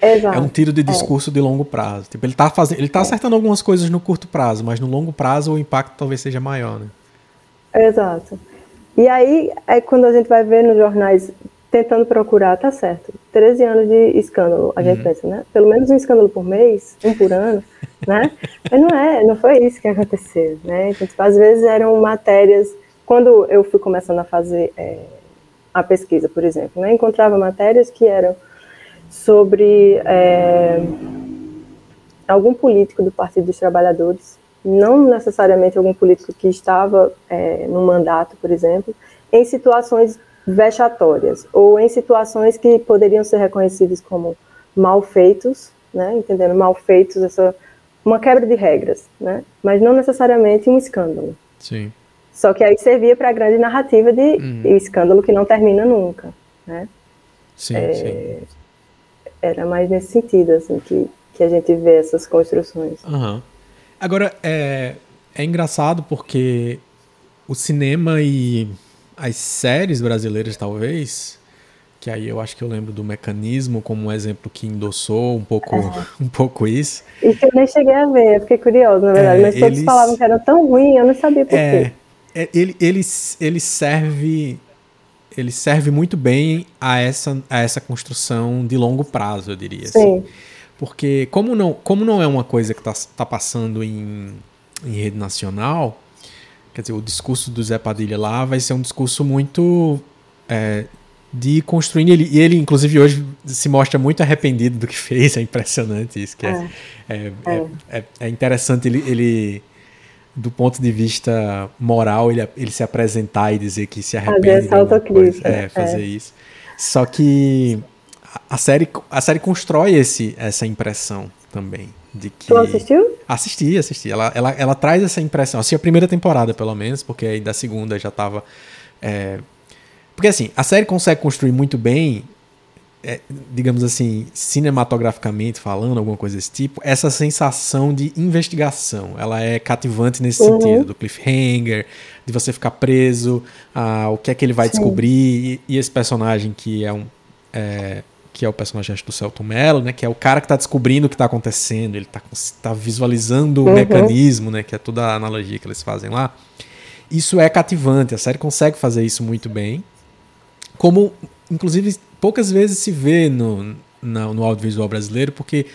Exato. é um tiro de é. discurso é. de longo prazo. Tipo, ele está fazendo, ele tá é. acertando algumas coisas no curto prazo, mas no longo prazo o impacto talvez seja maior, né? Exato. E aí é quando a gente vai ver nos jornais tentando procurar, tá certo. 13 anos de escândalo, a gente uhum. pensa, né? Pelo menos um escândalo por mês, um por ano, né? Mas não é, não foi isso que aconteceu, né? Então, tipo, às vezes eram matérias. Quando eu fui começando a fazer é, a pesquisa, por exemplo, né? Encontrava matérias que eram sobre é, algum político do Partido dos Trabalhadores, não necessariamente algum político que estava é, no mandato, por exemplo, em situações vexatórias ou em situações que poderiam ser reconhecidas como mal feitos, né, entendendo mal feitos essa uma quebra de regras, né, mas não necessariamente um escândalo. Sim. Só que aí servia para a grande narrativa de uhum. escândalo que não termina nunca, né? Sim, é, sim. Era mais nesse sentido assim que que a gente vê essas construções. Uhum. Agora é é engraçado porque o cinema e as séries brasileiras, talvez, que aí eu acho que eu lembro do mecanismo como um exemplo que endossou um pouco, é. um pouco isso. Isso eu nem cheguei a ver, eu fiquei curioso, na verdade, é, mas todos eles... falavam que era tão ruim, eu não sabia por é, quê. É, ele, ele, ele serve ele serve muito bem a essa, a essa construção de longo prazo, eu diria. Assim. Sim. Assim. Porque como não, como não é uma coisa que está tá passando em, em rede nacional, Quer dizer, o discurso do Zé Padilha lá vai ser um discurso muito é, de construir. Ele, e ele, inclusive, hoje se mostra muito arrependido do que fez. É impressionante isso. Que é, é, é, é, é interessante ele, ele, do ponto de vista moral, ele, ele se apresentar e dizer que se arrepende. Fazer essa É, fazer isso. Só que a série, a série constrói esse, essa impressão também de que. Tu assistiu? Assisti, assisti. Ela, ela, ela traz essa impressão. Assisti a primeira temporada, pelo menos, porque aí da segunda já tava. É... Porque assim, a série consegue construir muito bem, é, digamos assim, cinematograficamente falando, alguma coisa desse tipo, essa sensação de investigação. Ela é cativante nesse uhum. sentido, do cliffhanger, de você ficar preso, a, o que é que ele vai Sim. descobrir, e, e, esse personagem que é um. É, que é o personagem do Celton Mello, né, que é o cara que está descobrindo o que está acontecendo, ele está tá visualizando uhum. o mecanismo, né, que é toda a analogia que eles fazem lá. Isso é cativante, a série consegue fazer isso muito bem, como inclusive poucas vezes se vê no, no, no audiovisual brasileiro, porque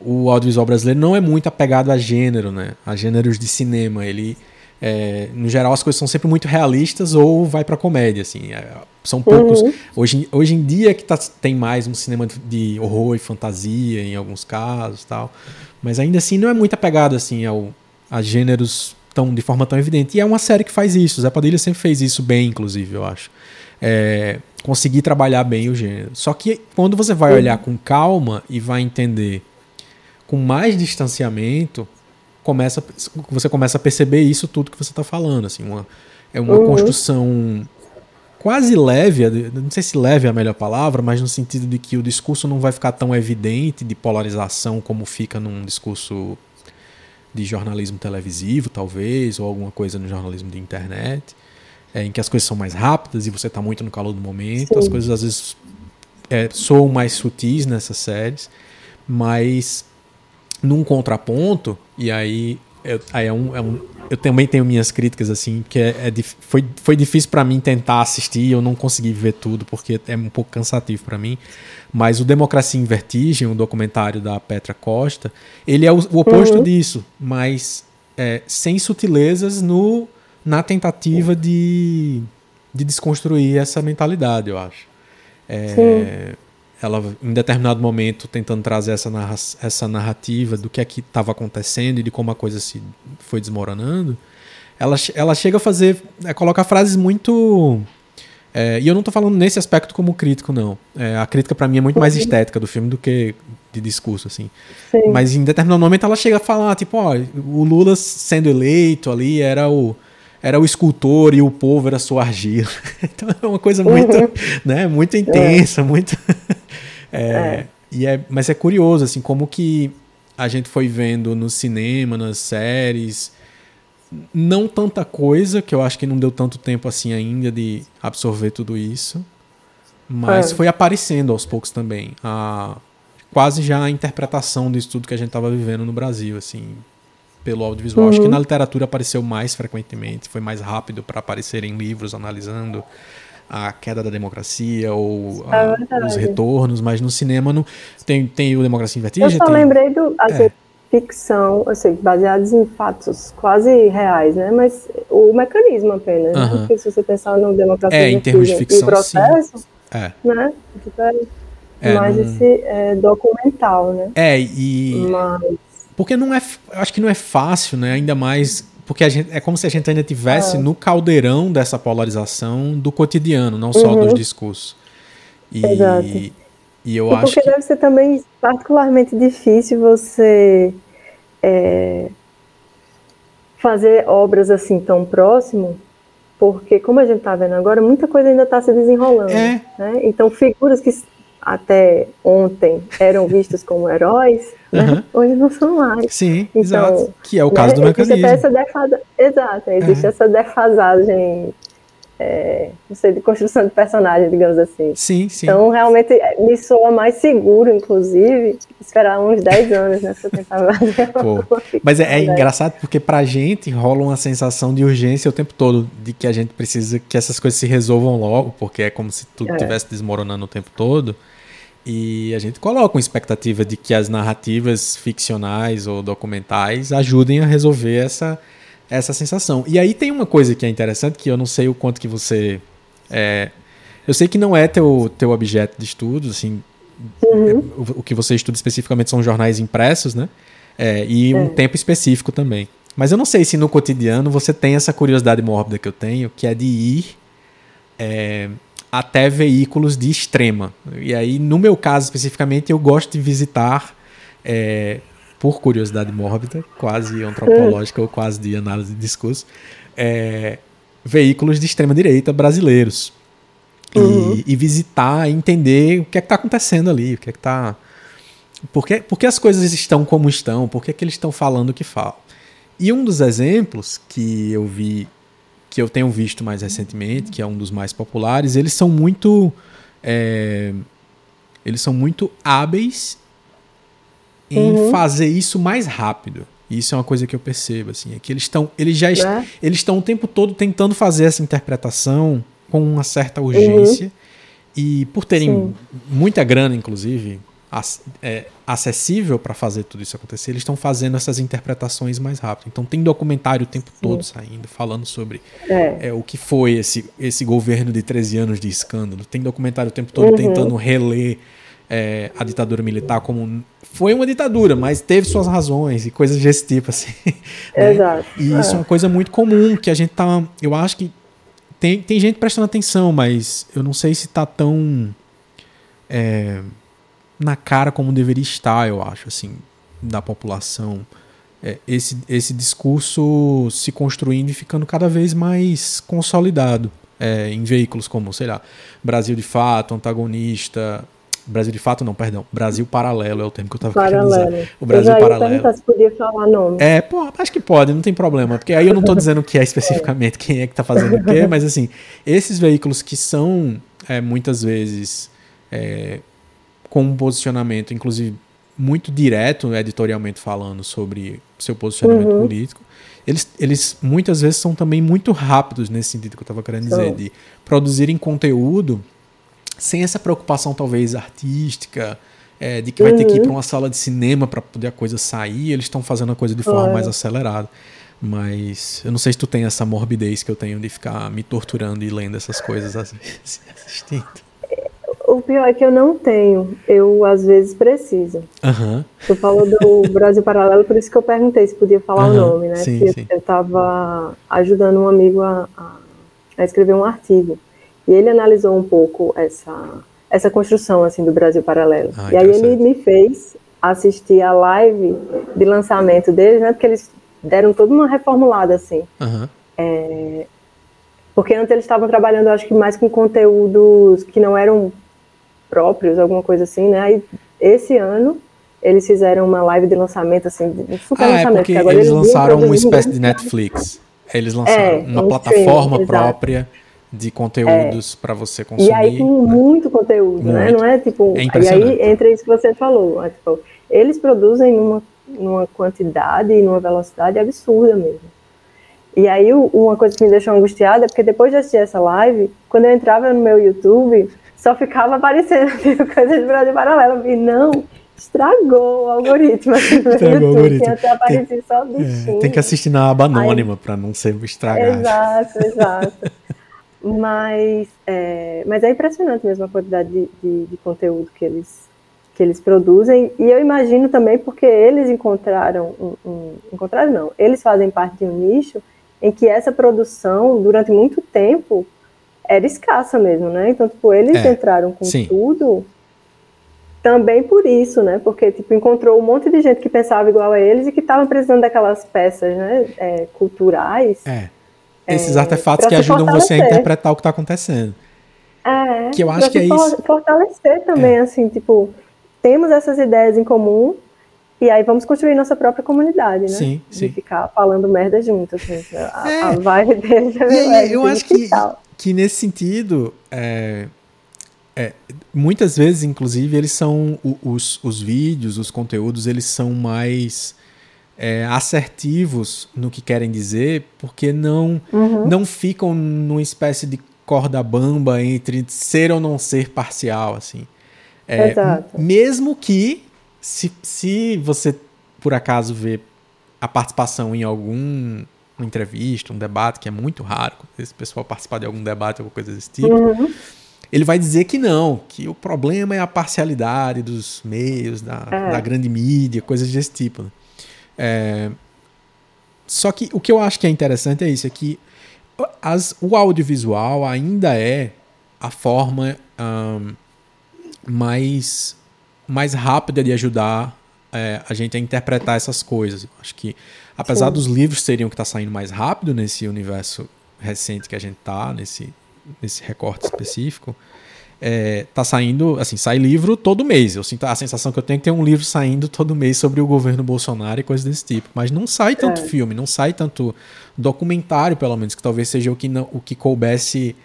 o audiovisual brasileiro não é muito apegado a gênero, né, a gêneros de cinema, ele é, no geral as coisas são sempre muito realistas ou vai para comédia assim. É, são poucos. Uhum. hoje, hoje em dia que tá, tem mais um cinema de horror e fantasia em alguns casos tal. Mas ainda assim não é muito apegado assim ao, a gêneros tão de forma tão evidente. E é uma série que faz isso. Zé Padilha sempre fez isso bem inclusive eu acho é, conseguir trabalhar bem o gênero só que quando você vai olhar com calma e vai entender com mais distanciamento começa, você começa a perceber isso tudo que você está falando. Assim, uma, é uma uhum. construção quase leve, não sei se leve é a melhor palavra, mas no sentido de que o discurso não vai ficar tão evidente de polarização como fica num discurso de jornalismo televisivo, talvez, ou alguma coisa no jornalismo de internet, é, em que as coisas são mais rápidas e você está muito no calor do momento, Sim. as coisas às vezes é, soam mais sutis nessas séries, mas num contraponto, e aí, eu, aí é um, é um, eu também tenho minhas críticas, assim, que é, é foi, foi difícil para mim tentar assistir, eu não consegui ver tudo, porque é um pouco cansativo para mim. Mas o Democracia em Vertigem, um documentário da Petra Costa, ele é o, o oposto uhum. disso, mas é, sem sutilezas no, na tentativa de, de desconstruir essa mentalidade, eu acho. É, ela em determinado momento tentando trazer essa, narra essa narrativa do que é que estava acontecendo e de como a coisa se foi desmoronando, ela, ela chega a fazer, a colocar frases muito é, e eu não estou falando nesse aspecto como crítico, não. É, a crítica para mim é muito mais estética do filme do que de discurso, assim. Sim. Mas em determinado momento ela chega a falar, tipo, ó, o Lula sendo eleito ali era o era o escultor e o povo era sua argila. então é uma coisa muito, uhum. né, muito intensa, é. muito é, é. e é, mas é curioso, assim, como que a gente foi vendo no cinema, nas séries, não tanta coisa, que eu acho que não deu tanto tempo assim ainda de absorver tudo isso. Mas é. foi aparecendo aos poucos também. A, quase já a interpretação disso tudo que a gente estava vivendo no Brasil, assim, pelo audiovisual. Uhum. Acho que uhum. na literatura apareceu mais frequentemente, foi mais rápido para aparecer em livros analisando a queda da democracia ou a, é os retornos, mas no cinema não tem, tem o Democracia em Vertigem. Eu só tem, lembrei do assim, é. ficção, assim, baseados em fatos quase reais, né? Mas o mecanismo apenas, uhum. Porque se você pensar no Democracia é, em termos de ficção, e processo, sim. É. né? Tipo, é, é mais não... esse é, documental, né? É, e... Mas... Porque não é, acho que não é fácil, né? Ainda mais porque gente, é como se a gente ainda tivesse é. no caldeirão dessa polarização do cotidiano, não só uhum. dos discursos. E, Exato. E eu e acho porque que... deve ser também particularmente difícil você é, fazer obras assim tão próximo, porque como a gente está vendo agora, muita coisa ainda está se desenrolando. É. Né? Então figuras que até ontem eram vistos como heróis, né? uhum. hoje não são mais. Sim, então, exato. Que é o caso né, do mecanismo. Essa defasa... Exato, existe essa defasagem é, não sei, de construção de personagem, digamos assim. Sim, sim. Então, realmente, me soa mais seguro, inclusive, esperar uns 10 anos, né, pra tentar fazer Mas é, é engraçado porque pra gente rola uma sensação de urgência o tempo todo, de que a gente precisa que essas coisas se resolvam logo, porque é como se tudo estivesse é. desmoronando o tempo todo. E a gente coloca uma expectativa de que as narrativas ficcionais ou documentais ajudem a resolver essa, essa sensação. E aí tem uma coisa que é interessante, que eu não sei o quanto que você. É, eu sei que não é teu, teu objeto de estudo, assim. Uhum. O, o, que você estuda especificamente são jornais impressos, né? É, e um é. tempo específico também. Mas eu não sei se no cotidiano você tem essa curiosidade mórbida que eu tenho, que é de ir é, até veículos de extrema. E aí, no meu caso especificamente, eu gosto de visitar é, por curiosidade mórbida, quase antropológica ou quase de análise de discurso, é, veículos de extrema direita brasileiros. Uhum. E, e, visitar, entender o que é que está acontecendo ali, o que é que está. Por que, por que as coisas estão como estão, por que, é que eles estão falando o que falam. E um dos exemplos que eu vi, que eu tenho visto mais recentemente, que é um dos mais populares, eles são muito. É, eles são muito hábeis em uhum. fazer isso mais rápido. Isso é uma coisa que eu percebo, assim, é que eles estão, eles já est é. eles estão o tempo todo tentando fazer essa interpretação com uma certa urgência uhum. e por terem Sim. muita grana, inclusive, é, acessível para fazer tudo isso acontecer, eles estão fazendo essas interpretações mais rápido. Então tem documentário o tempo Sim. todo saindo, falando sobre é. É, o que foi esse, esse governo de 13 anos de escândalo. Tem documentário o tempo todo uhum. tentando reler é, a ditadura militar como foi uma ditadura, mas teve suas razões e coisas desse tipo assim. Né? Exato. E isso é. é uma coisa muito comum que a gente tá, eu acho que tem, tem gente prestando atenção, mas eu não sei se tá tão é, na cara como deveria estar, eu acho, assim, da população. É, esse, esse discurso se construindo e ficando cada vez mais consolidado é, em veículos como, sei lá, Brasil de Fato, Antagonista, Brasil de fato não, perdão. Brasil Paralelo é o termo que eu estava querendo usar. O Brasil eu Paralelo. se podia falar nome. É, pô, acho que pode, não tem problema. Porque aí eu não estou dizendo o que é especificamente, quem é que está fazendo o quê, mas assim, esses veículos que são é, muitas vezes é, com um posicionamento, inclusive muito direto, editorialmente falando, sobre seu posicionamento uhum. político, eles, eles muitas vezes são também muito rápidos nesse sentido que eu estava querendo dizer, de produzirem conteúdo sem essa preocupação talvez artística, é, de que vai uhum. ter que ir uhum. para uma sala de cinema para poder a coisa sair, eles estão fazendo a coisa de forma mais acelerada. Mas eu não sei se tu tem essa morbidez que eu tenho de ficar me torturando e lendo essas coisas às vezes, assistindo. O pior é que eu não tenho, eu às vezes preciso. Uhum. Tu falou do Brasil Paralelo, por isso que eu perguntei se podia falar uhum. o nome, né? Sim, Porque sim. eu estava ajudando um amigo a, a, a escrever um artigo. E ele analisou um pouco essa, essa construção assim do Brasil Paralelo. Ah, e aí ele me fez assistir a live de lançamento deles, né? Porque eles deram toda uma reformulada assim. Uhum. É, porque antes eles estavam trabalhando, acho que mais com conteúdos que não eram próprios, alguma coisa assim, né? Aí esse ano eles fizeram uma live de lançamento, assim, de super ah, é lançamento. É porque agora eles, eles lançaram uma espécie de Netflix. Eles lançaram é, uma um plataforma stream, própria exato. de conteúdos é. para você consumir. E aí com muito conteúdo, né? muito. né? Não é tipo. É e aí entra isso que você falou. É, tipo, eles produzem numa, numa quantidade e numa velocidade absurda mesmo. E aí uma coisa que me deixou angustiada é porque depois de assistir essa live, quando eu entrava no meu YouTube, só ficava aparecendo coisas de Brasil Paralelo. E não, estragou o algoritmo. Estragou o algoritmo. Tinha até aparecido só bichinho. É, tem que assistir na aba anônima para não ser estragado. Exato, exato. mas, é, mas é impressionante mesmo a quantidade de, de, de, conteúdo que eles, que eles produzem. E eu imagino também porque eles encontraram um, um, encontraram não, eles fazem parte de um nicho em que essa produção, durante muito tempo, era escassa mesmo, né? Então, tipo, eles é, entraram com sim. tudo também por isso, né? Porque tipo encontrou um monte de gente que pensava igual a eles e que estavam precisando daquelas peças, né? É, culturais. É. Esses é, artefatos que ajudam você a interpretar o que está acontecendo. É. Que eu acho que é isso. Fortalecer também, é. assim, tipo, temos essas ideias em comum e aí vamos construir nossa própria comunidade, né? Sim, sim. De ficar falando merda junto, assim. A, é. a vibe deles é, Eu acho que, que nesse sentido, é, é, muitas vezes, inclusive, eles são os, os vídeos, os conteúdos, eles são mais é, assertivos no que querem dizer, porque não uhum. não ficam numa espécie de corda bamba entre ser ou não ser parcial, assim. É, Exato. Mesmo que se, se você por acaso vê a participação em algum uma entrevista, um debate, que é muito raro, esse pessoal participar de algum debate, alguma coisa desse tipo. Uhum ele vai dizer que não, que o problema é a parcialidade dos meios, da, é. da grande mídia, coisas desse tipo. Né? É, só que o que eu acho que é interessante é isso, é que as, o audiovisual ainda é a forma um, mais, mais rápida de ajudar é, a gente a interpretar essas coisas. Acho que, apesar Sim. dos livros seriam que está saindo mais rápido nesse universo recente que a gente está, nesse nesse recorte específico, é, tá saindo, assim, sai livro todo mês. Eu sinto a sensação que eu tenho que ter um livro saindo todo mês sobre o governo Bolsonaro e coisas desse tipo. Mas não sai tanto é. filme, não sai tanto documentário, pelo menos, que talvez seja o que, não, o que coubesse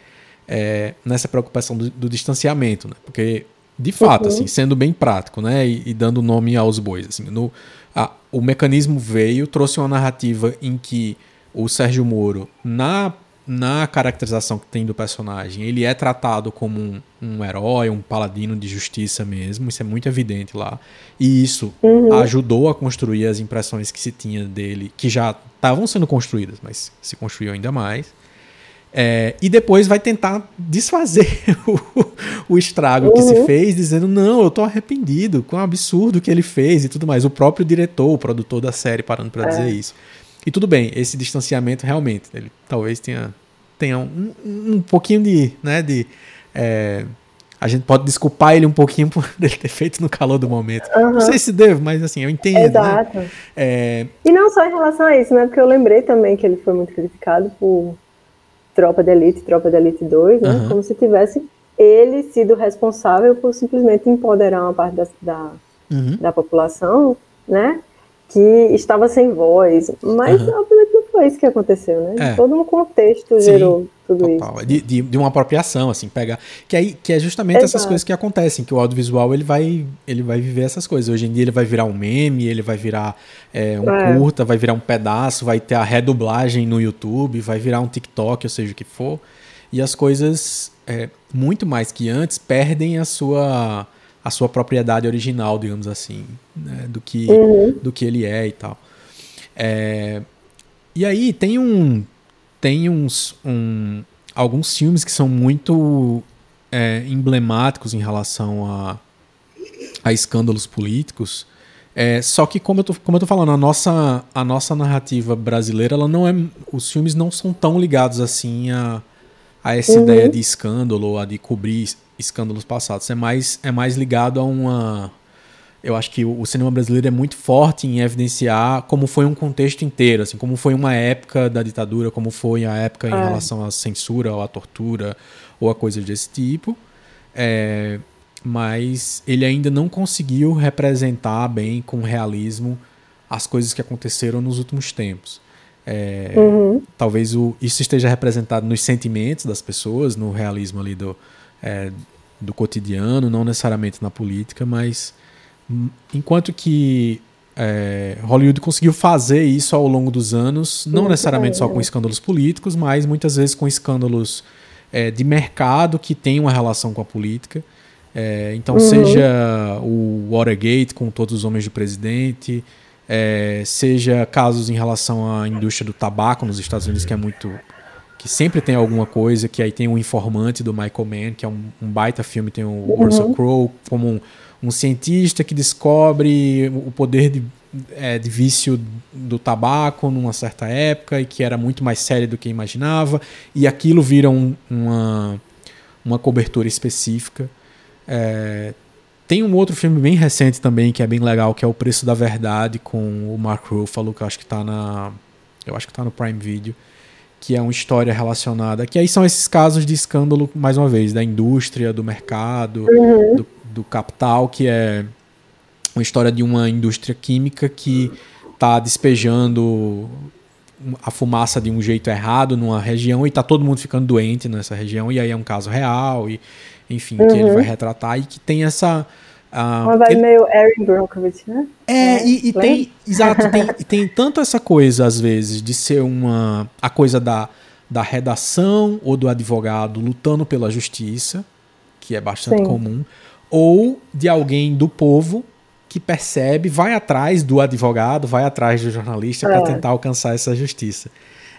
é, nessa preocupação do, do, distanciamento, né? Porque, de fato, uhum. assim, sendo bem prático, né? E, e dando nome aos bois, assim, no, o mecanismo veio, trouxe uma narrativa em que o Sérgio Moro, na na caracterização que tem do personagem, ele é tratado como um, um, herói, um paladino de justiça mesmo, isso é muito evidente lá. E isso uhum. ajudou a construir as impressões que se tinha dele, que já estavam sendo construídas, mas se construiu ainda mais. É, e depois vai tentar desfazer o, o estrago uhum. que se uhum. fez, dizendo: não, eu tô arrependido com o absurdo que ele fez e tudo mais. O próprio diretor, o produtor da série, parando para é. dizer isso. E tudo bem, esse distanciamento realmente, ele talvez tenha, tenha um, um pouquinho de. Né, de é, a gente pode desculpar ele um pouquinho por ele ter feito no calor do momento. Uhum. Não sei se devo, mas assim, eu entendo. Né? Exato. Né? E não só em relação a isso, né? Porque eu lembrei também que ele foi muito criticado por Tropa de Elite, Tropa de Elite 2, né? Uhum. Como se tivesse ele sido responsável por simplesmente empoderar uma parte da, da, uhum. da população, né? que estava sem voz, mas uhum. Foi isso que aconteceu, né? É. Todo um contexto Sim, gerou tudo isso. De, de, de, uma apropriação, assim, pegar. Que, aí, que é justamente Exato. essas coisas que acontecem, que o audiovisual ele vai, ele vai viver essas coisas. Hoje em dia ele vai virar um meme, ele vai virar é, um é. curta, vai virar um pedaço, vai ter a redublagem no YouTube, vai virar um TikTok, ou seja o que for. E as coisas, é, muito mais que antes, perdem a sua a sua propriedade original, digamos assim, né, do, que, uhum. do que ele é e tal. É, e aí tem um tem uns um, alguns filmes que são muito é, emblemáticos em relação a, a escândalos políticos. É, só que como eu, tô, como eu tô falando, a nossa, a nossa narrativa brasileira, ela não é. Os filmes não são tão ligados assim a, a essa uhum. ideia de escândalo, ou a de cobrir escândalos passados. É mais, é mais ligado a uma. Eu acho que o cinema brasileiro é muito forte em evidenciar como foi um contexto inteiro, assim, como foi uma época da ditadura, como foi a época em é. relação à censura ou à tortura ou a coisas desse tipo. É, mas ele ainda não conseguiu representar bem com realismo as coisas que aconteceram nos últimos tempos. É, uhum. Talvez o, isso esteja representado nos sentimentos das pessoas, no realismo ali do, é, do cotidiano, não necessariamente na política, mas enquanto que é, Hollywood conseguiu fazer isso ao longo dos anos, não Muito necessariamente bem, só com escândalos políticos, mas muitas vezes com escândalos é, de mercado que tem uma relação com a política. É, então, uhum. seja o Watergate com todos os homens do presidente, é, seja casos em relação à indústria do tabaco nos Estados Unidos, que é muito. que sempre tem alguma coisa, que aí tem o Informante do Michael Mann, que é um, um baita filme, tem o uhum. Russell Crowe como um, um, cientista que descobre o poder de, é, de vício do tabaco numa certa época e que era muito mais sério do que imaginava, e aquilo vira um, uma, uma cobertura específica. É, tem um outro filme bem recente também que é bem legal, que é O Preço da Verdade, com o Mark Ruffalo, que eu acho que tá na. Eu acho que tá no Prime Video. Que é uma história relacionada. Que aí são esses casos de escândalo, mais uma vez, da indústria, do mercado, uhum. do, do capital, que é uma história de uma indústria química que está despejando a fumaça de um jeito errado numa região e está todo mundo ficando doente nessa região e aí é um caso real e enfim, uhum. que ele vai retratar e que tem essa. Uh, Uma vibe ele... meio Aaron Brockovich, né? É, é e, e tem. Exato, tem, tem tanto essa coisa, às vezes, de ser uma. a coisa da, da redação ou do advogado lutando pela justiça, que é bastante Sim. comum, ou de alguém do povo que percebe, vai atrás do advogado, vai atrás do jornalista é. para tentar alcançar essa justiça.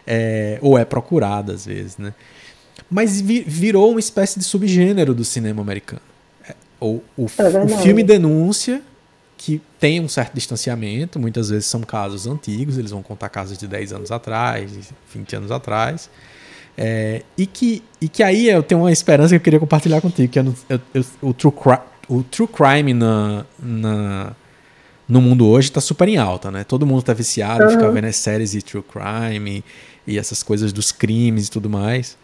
É, ou é procurado, às vezes, né? mas vi, virou uma espécie de subgênero do cinema americano. É, o, o, é o filme denúncia, que tem um certo distanciamento, muitas vezes são casos antigos, eles vão contar casos de 10 anos atrás, 20 anos atrás. É, e, que, e que aí eu tenho uma esperança que eu queria compartilhar contigo, que no, eu, eu, o, true o true crime na, na, no mundo hoje está super em alta, né? Todo mundo está viciado, uhum. fica vendo as séries de true crime e, e essas coisas dos crimes e tudo mais.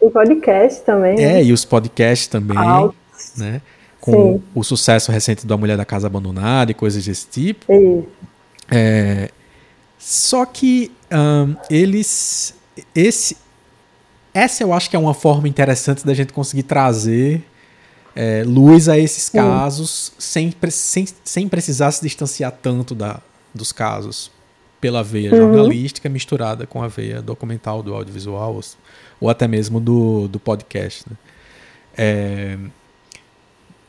O podcast também. É, né? e os podcasts também, Altos. né? Com Sim. o sucesso recente da Mulher da Casa Abandonada e coisas desse tipo. Sim. É, só que um, eles. Esse, essa eu acho que é uma forma interessante da gente conseguir trazer é, luz a esses casos sem, sem, sem precisar se distanciar tanto da, dos casos pela veia uhum. jornalística misturada com a veia documental do audiovisual ou até mesmo do, do podcast. Né? É,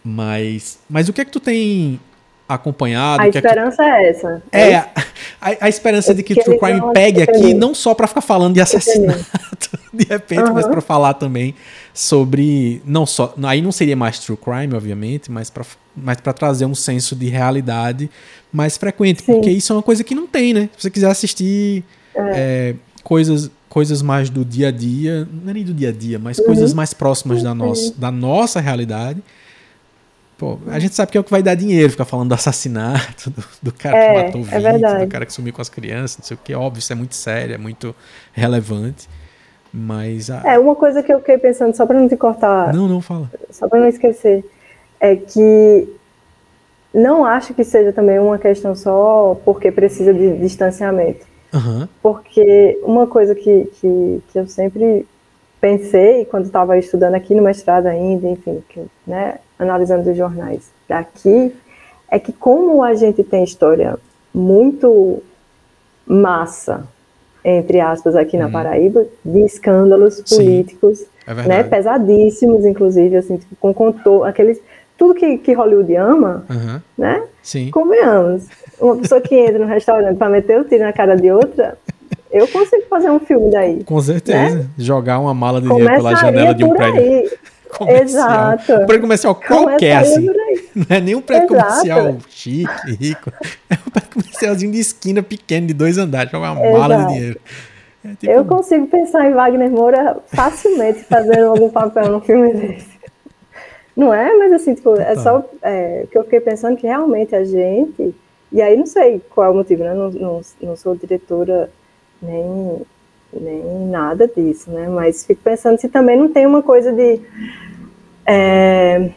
mas, mas o que é que tu tem acompanhado? A esperança é, que... é, essa. É, a, a, esperança é de que o True Crime pegue aqui, não só para ficar falando de assassinato, de repente, uhum. mas para falar também sobre. Não só. Aí não seria mais True Crime, obviamente, mas para mas trazer um senso de realidade mais frequente. Sim. Porque isso é uma coisa que não tem, né? Se você quiser assistir é. É, coisas coisas mais do dia a dia, não é nem do dia a dia, mas uhum. coisas mais próximas da, nossa, da nossa realidade. Pô, a gente sabe que é o que vai dar dinheiro, ficar falando do assassinato, do, do cara é, que matou o é do cara que sumiu com as crianças, não sei o que. Óbvio, isso é muito sério, é muito relevante. Mas. A... É, uma coisa que eu fiquei pensando, só para não te cortar. Não, não fala. Só para não esquecer, é que não acho que seja também uma questão só porque precisa de distanciamento. Uhum. Porque uma coisa que, que, que eu sempre pensei quando estava estudando aqui no mestrado ainda, enfim, que, né, analisando os jornais daqui, é que como a gente tem história muito massa, entre aspas, aqui uhum. na Paraíba, de escândalos políticos, é né, pesadíssimos, inclusive, assim, tipo, com contor, aqueles tudo que, que Hollywood ama, uhum. né? Sim. Convenhamos. Uma pessoa que entra no restaurante para meter o tiro na cara de outra, eu consigo fazer um filme daí. Com certeza. Né? Jogar uma mala de dinheiro pela janela de um prédio. Aí. Comercial. Exato. Um prédio comercial qualquer, assim. Não é nem um prédio Exato. comercial chique, rico. É um prédio comercialzinho de esquina pequeno, de dois andares. Uma Exato. mala de dinheiro. É tipo... Eu consigo pensar em Wagner Moura facilmente fazendo algum papel num filme desse. Não é? Mas assim, tipo, é só é, que eu fiquei pensando que realmente a gente. E aí não sei qual é o motivo, né? Não, não, não sou diretora nem, nem nada disso, né? Mas fico pensando se também não tem uma coisa de é,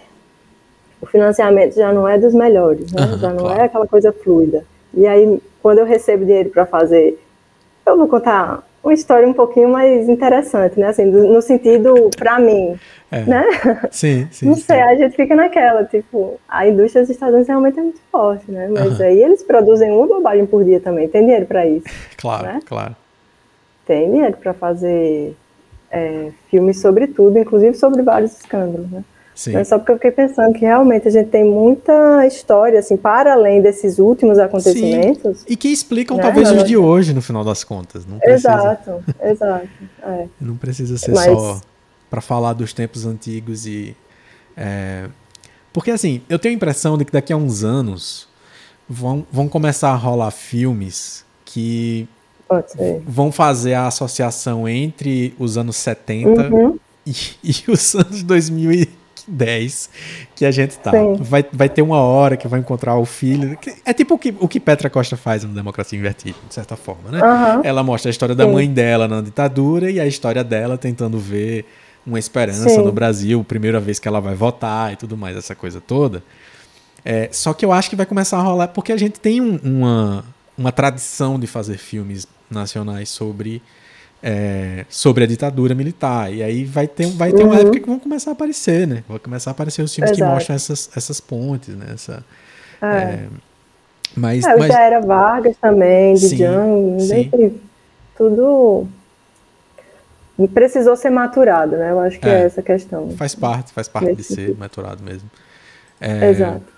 o financiamento já não é dos melhores, né? Uhum, já não claro. é aquela coisa fluida. E aí, quando eu recebo dinheiro para fazer, eu vou contar uma história um pouquinho mais interessante, né? Assim, no sentido para mim, é. né? Sim, sim. Não sei, sim. a gente fica naquela, tipo, a indústria dos Estados Unidos realmente é muito forte, né? Mas uhum. aí eles produzem uma bobagem por dia também, tem dinheiro para isso. Claro, né? claro. Tem dinheiro para fazer é, filmes sobre tudo, inclusive sobre vários escândalos, né? Sim. Mas só porque eu fiquei pensando que realmente a gente tem muita história, assim, para além desses últimos acontecimentos. Sim. E que explicam né? talvez os de hoje, no final das contas. Não precisa... Exato, exato. É. Não precisa ser Mas... só para falar dos tempos antigos e. É... Porque assim, eu tenho a impressão de que daqui a uns anos vão, vão começar a rolar filmes que vão fazer a associação entre os anos 70 uhum. e, e os anos 2000 10 que a gente tá. Vai, vai ter uma hora que vai encontrar o filho. É tipo o que, o que Petra Costa faz no Democracia Invertida, de certa forma, né? Uhum. Ela mostra a história da Sim. mãe dela na ditadura e a história dela tentando ver uma esperança Sim. no Brasil, primeira vez que ela vai votar e tudo mais, essa coisa toda. É, só que eu acho que vai começar a rolar, porque a gente tem um, uma, uma tradição de fazer filmes nacionais sobre é, sobre a ditadura militar. E aí vai ter, vai ter uhum. uma época que vão começar a aparecer, né? Vai começar a aparecer os filmes Exato. que mostram essas, essas pontes, né? Essa, é. É, mas, é, mas... já era Vargas também, de Django, tudo precisou ser maturado, né? Eu acho que é, é essa questão. Faz parte, faz parte de ser maturado mesmo. É, Exato.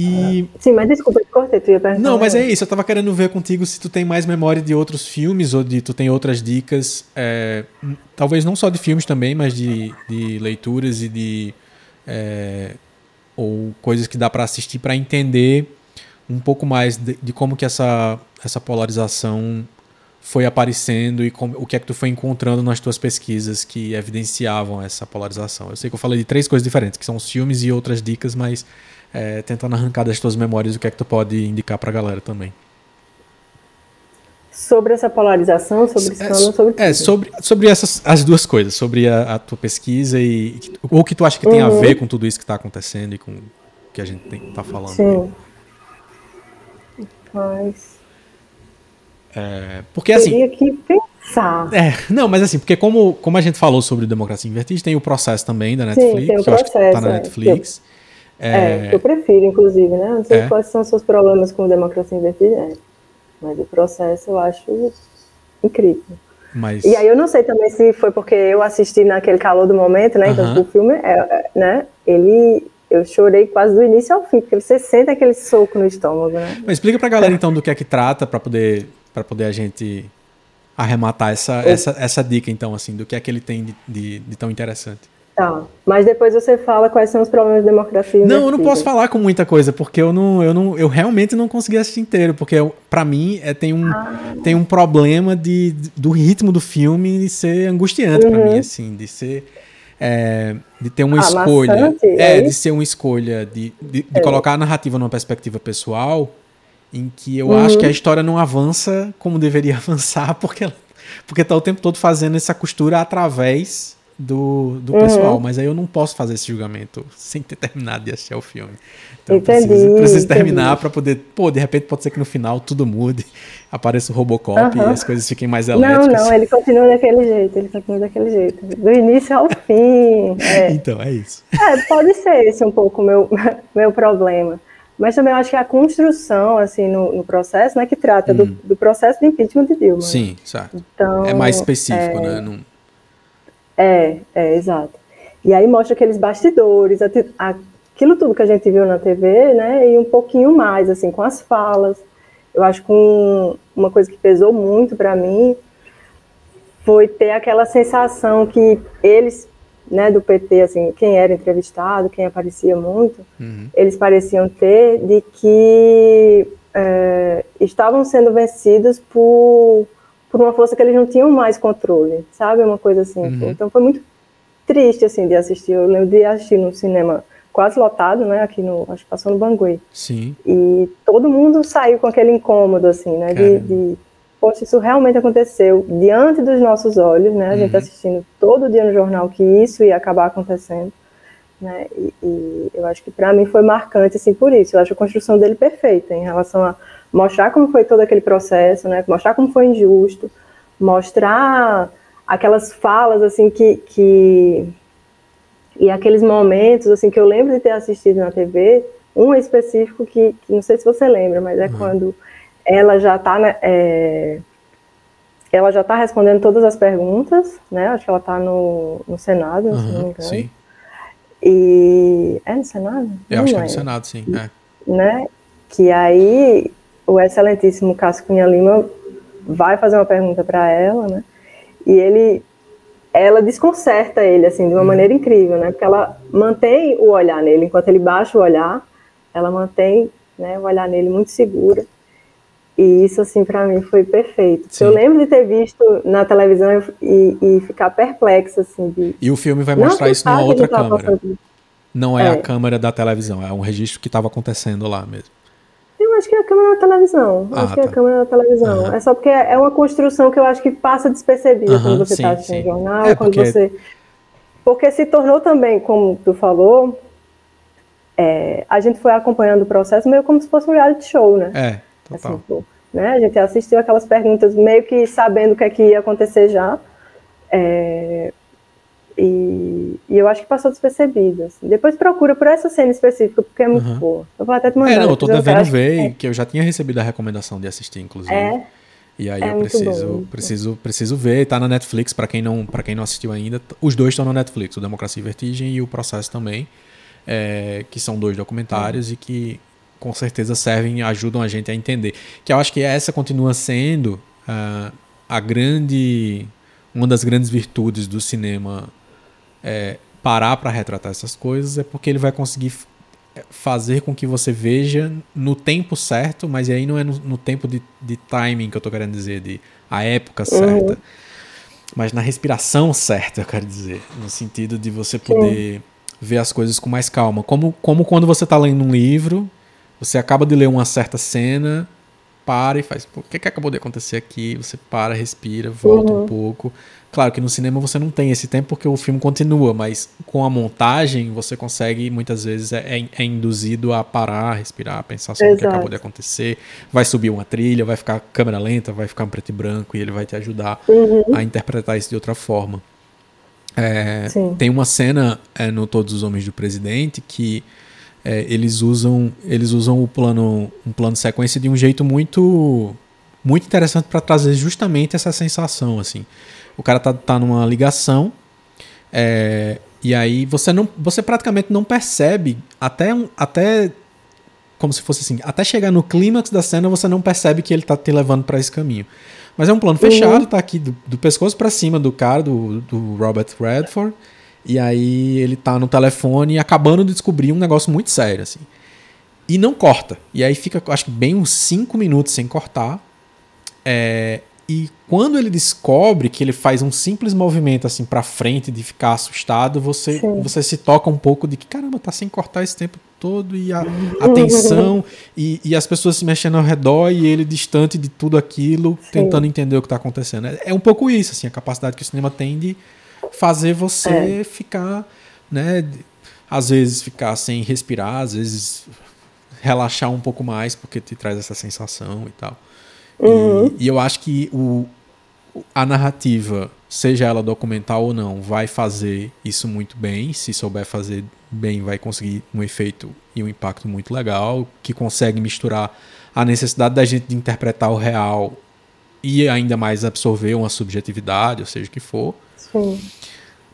E... Sim, mas desculpa, te cortei, tu ia perguntar. Não, mas é isso, eu tava querendo ver contigo se tu tem mais memória de outros filmes ou de tu tem outras dicas, é, talvez não só de filmes também, mas de, de leituras e de... É, ou coisas que dá para assistir para entender um pouco mais de, de, como que essa, essa polarização foi aparecendo e como, o que é que tu foi encontrando nas tuas pesquisas que evidenciavam essa polarização. Eu sei que eu falei de três coisas diferentes, que são os filmes e outras dicas, mas é, tentando arrancar das tuas memórias o que é que tu pode indicar para a galera também. Sobre essa polarização, sobre é, sobre É, sobre, sobre essas, as duas coisas, sobre a, a tua pesquisa e o que tu acha que tem uhum. a ver com tudo isso que está acontecendo e com o que a gente está falando. Sim. Mas... É, porque assim. Teria que pensar. É, não, mas assim, porque como, como a gente falou sobre democracia invertida, tem o processo também da Netflix, Sim, tem o processo, que eu acho que tá na é, Netflix. É, é, eu prefiro, inclusive, né? Não sei é. quais são os seus problemas com democracia é. mas o processo eu acho incrível. Mas... E aí eu não sei também se foi porque eu assisti naquele calor do momento, né? Então, -huh. o filme, é, é, né? Ele, eu chorei quase do início ao fim, porque você sente aquele soco no estômago, né? Mas explica pra galera então do que é que trata, para poder, pra poder a gente arrematar essa, essa, essa dica, então, assim, do que é que ele tem de, de, de tão interessante. Tá, mas depois você fala quais são os problemas de democracia. Não, eu não posso falar com muita coisa, porque eu não, eu não, eu realmente não consegui assistir inteiro, porque para mim é, tem um, ah. tem um problema de, do ritmo do filme ser angustiante uhum. para mim, assim, de ser é, de ter uma ah, escolha, é, é de ser uma escolha de, de, de é. colocar a narrativa numa perspectiva pessoal, em que eu uhum. acho que a história não avança como deveria avançar, porque porque tá o tempo todo fazendo essa costura através do, do uhum. pessoal, mas aí eu não posso fazer esse julgamento sem ter terminado de assistir o filme. Então entendi, eu preciso, preciso terminar para poder. Pô, de repente pode ser que no final tudo mude, apareça o Robocop uhum. e as coisas fiquem mais elétricas. Não, não, ele continua daquele jeito, ele continua daquele jeito. Do início ao fim. É. então, é isso. É, pode ser esse um pouco o meu, meu problema. Mas também eu acho que a construção, assim, no, no processo, né, que trata hum. do, do, processo de impeachment de Dilma. Sim, certo. Então, é mais específico, é, né? Não... É, é, exato. E aí mostra aqueles bastidores, aquilo tudo que a gente viu na TV, né? E um pouquinho mais, assim, com as falas. Eu acho que um, uma coisa que pesou muito para mim foi ter aquela sensação que eles, né, do PT, assim, quem era entrevistado, quem aparecia muito, uhum. eles pareciam ter de que é, estavam sendo vencidos por por uma força que eles não tinham mais controle, sabe? Uma coisa assim. Uhum. Então foi muito triste, assim, de assistir. Eu lembro de assistir no cinema quase lotado, né? Aqui no, acho que passou no Bangui. Sim. E todo mundo saiu com aquele incômodo, assim, né? De, de, poxa, isso realmente aconteceu diante dos nossos olhos, né? A uhum. gente assistindo todo dia no jornal que isso ia acabar acontecendo. né? E, e eu acho que para mim foi marcante assim por isso. Eu acho a construção dele perfeita em relação a mostrar como foi todo aquele processo, né? Mostrar como foi injusto, mostrar aquelas falas assim que, que e aqueles momentos assim que eu lembro de ter assistido na TV, um específico que, que não sei se você lembra, mas é uhum. quando ela já está né, é, ela já está respondendo todas as perguntas, né? Acho que ela está no, no Senado, uhum, se não me engano. Sim. E é no Senado? Eu não acho que é no Senado, sim. É. Né? Que aí o excelentíssimo Cássio Cunha Lima vai fazer uma pergunta para ela, né? E ele, ela desconcerta ele assim de uma uhum. maneira incrível, né? Porque ela mantém o olhar nele enquanto ele baixa o olhar, ela mantém, né, o olhar nele muito segura. E isso, assim, para mim foi perfeito. Eu lembro de ter visto na televisão e, e ficar perplexa, assim. De... E o filme vai mostrar isso numa outra câmera. Não é, é, a câmera da televisão, é um registro que estava acontecendo lá mesmo. Acho que é a câmera da televisão. Ah, acho que é a tá. câmera da televisão. Uhum. É só porque é uma construção que eu acho que passa despercebida uhum, quando você está assistindo jornal, é quando porque... você. Porque se tornou também, como tu falou, é, a gente foi acompanhando o processo meio como se fosse um reality show, né? É. Total. Assim, né? A gente assistiu aquelas perguntas meio que sabendo o que, é que ia acontecer já. É, e, e, eu acho que passou despercebido. Assim. Depois procura por essa cena específica, porque é muito uhum. boa. Eu vou até te mandar. É, não, eu tô devendo ver, que, é. que eu já tinha recebido a recomendação de assistir, inclusive. É. E aí é eu preciso, bom. preciso, preciso ver. Tá na Netflix, para quem não, para quem não assistiu ainda. Os dois estão na Netflix, o Democracia e Vertigem e o Processo também. É, que são dois documentários uhum. e que com certeza servem, ajudam a gente a entender. Que eu acho que essa continua sendo uh, a grande, uma das grandes virtudes do cinema é, parar para retratar essas coisas é porque ele vai conseguir fazer com que você veja no tempo certo, mas aí não é no, no tempo de, de, timing que eu estou querendo dizer, de a época certa, uhum. mas na respiração certa, eu quero dizer, no sentido de você poder Sim. ver as coisas com mais calma, como, como quando você está lendo um livro você acaba de ler uma certa cena, para e faz, o que, que acabou de acontecer aqui? Você para, respira, volta uhum. um pouco. Claro que no cinema você não tem esse tempo porque o filme continua, mas com a montagem você consegue, muitas vezes, é, é, é induzido a parar, respirar, pensar sobre Exato. o que acabou de acontecer. Vai subir uma trilha, vai ficar câmera lenta, vai ficar um preto e branco e ele vai te ajudar uhum. a interpretar isso de outra forma. É, tem uma cena é, no Todos os Homens do Presidente que é, eles usam eles usam o plano um plano sequência de um jeito muito muito interessante para trazer justamente essa sensação assim. O cara tá, tá numa ligação é, e aí você não você praticamente não percebe até um, até como se fosse assim até chegar no clímax da cena você não percebe que ele tá te levando para esse caminho. Mas é um plano fechado uhum. tá aqui do, do pescoço para cima do cara do, do Robert Redford e aí ele tá no telefone acabando de descobrir um negócio muito sério, assim. E não corta. E aí fica, acho que bem uns 5 minutos sem cortar. É, e quando ele descobre que ele faz um simples movimento assim para frente de ficar assustado, você, você se toca um pouco de que caramba, tá sem cortar esse tempo todo e a atenção e, e, as pessoas se mexendo ao redor e ele distante de tudo aquilo, Sim. tentando entender o que está acontecendo. É, é um pouco isso, assim, a capacidade que o cinema tem de fazer você é. ficar, né? Às vezes ficar sem respirar, às vezes relaxar um pouco mais, porque te traz essa sensação e tal. Uhum. E, e, eu acho que o, a narrativa, seja ela documental ou não, vai fazer isso muito bem. Se souber fazer bem, vai conseguir um efeito e um impacto muito legal, que consegue misturar a necessidade da gente de interpretar o real e ainda mais absorver uma subjetividade, ou seja o que for. Sim.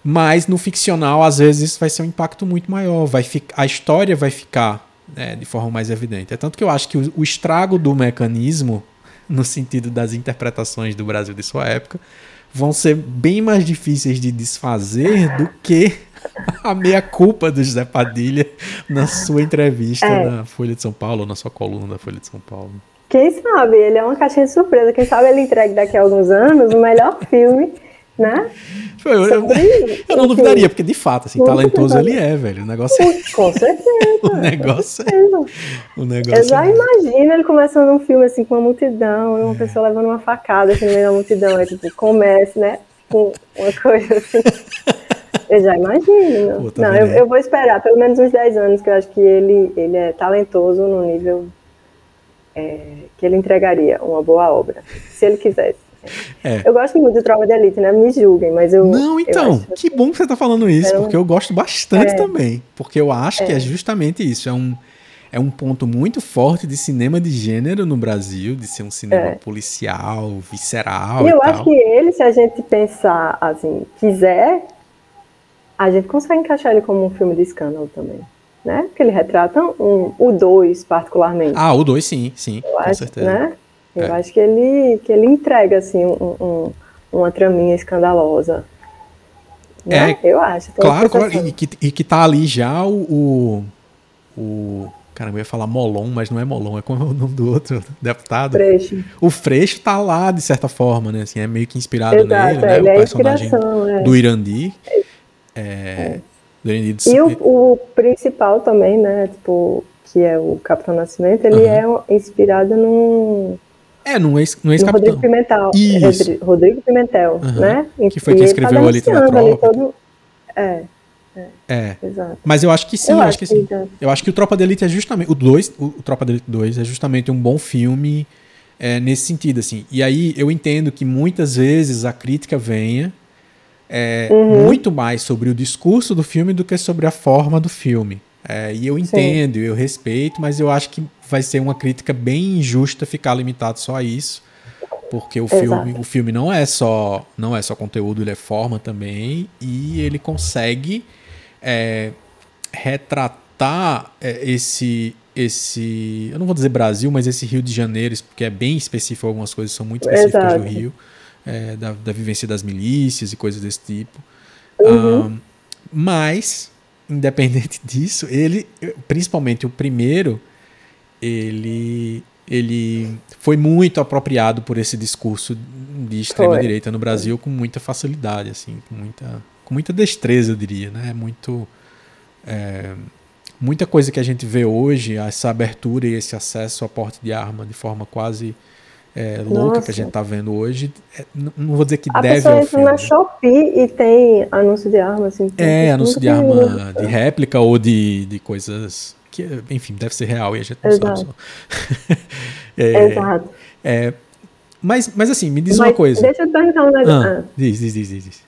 Mas no ficcional, às vezes, isso vai ser um impacto muito maior. Vai a história vai ficar né, de forma mais evidente. É tanto que eu acho que o, o estrago do mecanismo, no sentido das interpretações do Brasil de sua época, vão ser bem mais difíceis de desfazer do que a meia-culpa do José Padilha na sua entrevista é. na Folha de São Paulo, na sua coluna da Folha de São Paulo. Quem sabe? Ele é uma caixinha de surpresa. Quem sabe ele entregue daqui a alguns anos o melhor filme né? Eu, eu, eu, não duvidaria, porque de fato, assim, talentoso ele é, velho. O negócio é... Com certeza. o negócio é... O negócio eu já é... imagino ele começando um filme assim com uma multidão, uma é. pessoa levando uma facada assim, no meio da multidão. Aí, tipo, comece, né? Com uma coisa assim. Eu já imagino. Pô, tá não, eu, eu, vou esperar pelo menos uns 10 anos, que eu acho que ele, ele é talentoso no nível é, que ele entregaria uma boa obra, se ele quisesse. É. Eu gosto muito de Tropa de Elite, né? Me julguem, mas eu. Não, então, eu que bom que você está falando isso, porque eu gosto bastante é. também. Porque eu acho que é, é justamente isso. É um, é um ponto muito forte de cinema de gênero no Brasil, de ser um cinema é. policial, visceral. E eu acho que ele, se a gente pensar assim, quiser, a gente consegue encaixar ele como um filme de escândalo também né? Porque ele retrata um, o 2, particularmente. Ah, o 2 sim, sim, eu com acho, certeza. Né? Eu é. acho que ele, que ele entrega, assim, um, um, uma traminha escandalosa. Né? É, eu acho. Claro, claro. E, que, e que tá ali já o, o, o Caramba, eu ia falar Molon, mas não é Molon, é como é o nome do outro deputado. Freixo. O Freixo tá lá, de certa forma, né? Assim, é meio que inspirado Exato, nele, né? Ele o é personagem é. do Irandi. É, é. E o, o, principal também, né, tipo, que é o Capitão Nascimento, ele uhum. é inspirado num... É, num ex, num ex no Rodrigo Pimentel. Isso. Rodrigo Pimentel, uhum. né? Que foi quem escreveu tá a da Tropa. Todo... É. É, é. Exato. Mas eu acho que sim, eu, eu acho, que, sim. Eu acho que o Tropa de Elite é justamente. O 2, o, o Tropa de Elite 2 é justamente um bom filme é, nesse sentido, assim. E aí eu entendo que muitas vezes a crítica venha é, uhum. muito mais sobre o discurso do filme do que sobre a forma do filme. É, e eu entendo, Sim. eu respeito, mas eu acho que vai ser uma crítica bem injusta ficar limitado só a isso, porque o filme, o filme não é só não é só conteúdo, ele é forma também e ele consegue é, retratar é, esse esse eu não vou dizer Brasil, mas esse Rio de Janeiro, porque é bem específico, algumas coisas são muito específicas Exato. do Rio é, da, da, vivência das milícias e coisas desse tipo. Uhum. Um, mas, independente disso, ele, principalmente o primeiro, ele, ele foi muito apropriado por esse discurso de extrema direita no Brasil com muita facilidade, assim, com muita, com muita destreza, eu diria, né? Muito é, muita coisa que a gente vê hoje, essa abertura e esse acesso a porte de arma de forma quase é, louca que a gente tá vendo hoje, é, não vou dizer que a deve ao filme. na Shopee e tem anúncio de arma, assim. É, anúncio de arma de réplica ou de, de coisas que, enfim, deve ser real e a gente não Exato. sabe só. é, Exato. É, mas, mas assim, me diz mas uma coisa. Deixa eu perguntar um negócio. Ah, ah. Diz, diz, diz, diz.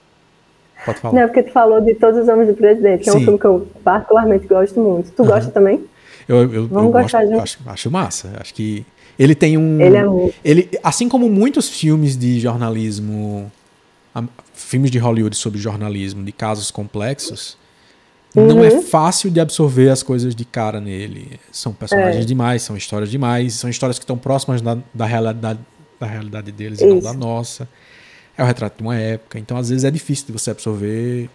Pode falar. Não, porque tu falou de Todos os Homens do Presidente, que Sim. é um filme que eu particularmente gosto muito. Tu gosta também? Eu, eu, Vamos eu gostar gosto, de... acho, acho massa. Acho que ele tem um. Ele é muito. Ele, assim como muitos filmes de jornalismo, filmes de Hollywood sobre jornalismo, de casos complexos, uhum. não é uhum. fácil de absorver as coisas de cara nele. São personagens é. demais, são histórias demais, são histórias que estão próximas da, da realidade, da realidade deles Isso. e não da nossa. É o retrato de uma época, então às vezes é difícil de você absorver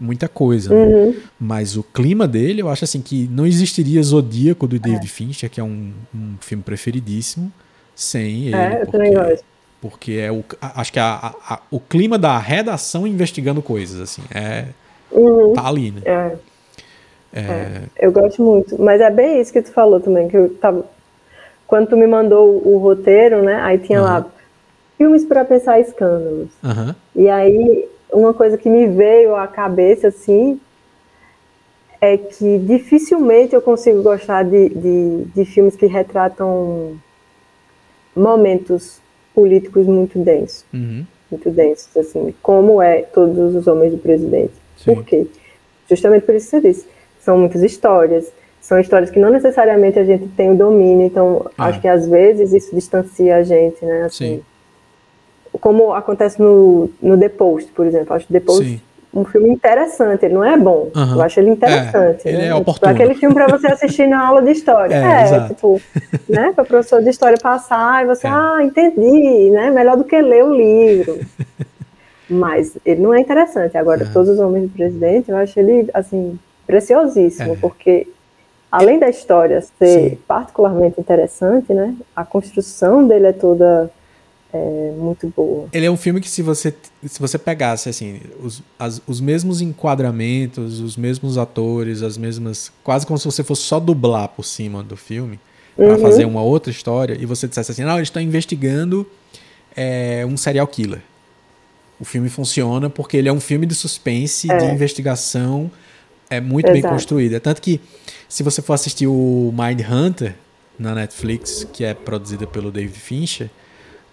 muita coisa. Né? Uhum. Né? Mas o clima dele, eu acho assim que não existiria Zodíaco do David é. Fincher, que é um, um filme preferidíssimo, sem ele. É, eu porque, também gosto. Porque é o, acho que a, a, a, o clima da redação investigando coisas, assim, é, uhum. tá ali, né? É. É. é. Eu gosto muito. Mas é bem isso que tu falou também, que eu tava... Quando tu me mandou o roteiro, né, aí tinha uhum. lá filmes para pensar escândalos. E aí uma coisa que me veio à cabeça, assim, é que dificilmente eu consigo gostar de, de, de filmes que retratam momentos políticos muito densos. Uhum. Muito densos, assim, como é Todos os Homens do Presidente. Sim. Por quê? Justamente por isso que você disse. São muitas histórias, são histórias que não necessariamente a gente tem o domínio, então ah. acho que às vezes isso distancia a gente, né? Assim, Sim como acontece no, no The Post, por exemplo. Acho The Post Sim. um filme interessante, ele não é bom, uhum. eu acho ele interessante. É, ele né? é oportuno. Tipo, aquele filme para você assistir na aula de história. É, é tipo, né, para o professor de história passar e você, é. ah, entendi, né, melhor do que ler o livro. Mas ele não é interessante. Agora, Todos os Homens do Presidente, eu acho ele, assim, preciosíssimo, é. porque além da história ser Sim. particularmente interessante, né, a construção dele é toda é muito boa. Ele é um filme que se você se você pegasse assim os, as, os mesmos enquadramentos, os mesmos atores, as mesmas quase como se você fosse só dublar por cima do filme para uhum. fazer uma outra história e você dissesse assim, não, eles estão investigando é, um serial killer. O filme funciona porque ele é um filme de suspense, é. de investigação, é muito Exato. bem construído. É tanto que, se você for assistir o Mind Hunter na Netflix, que é produzida pelo David Fincher,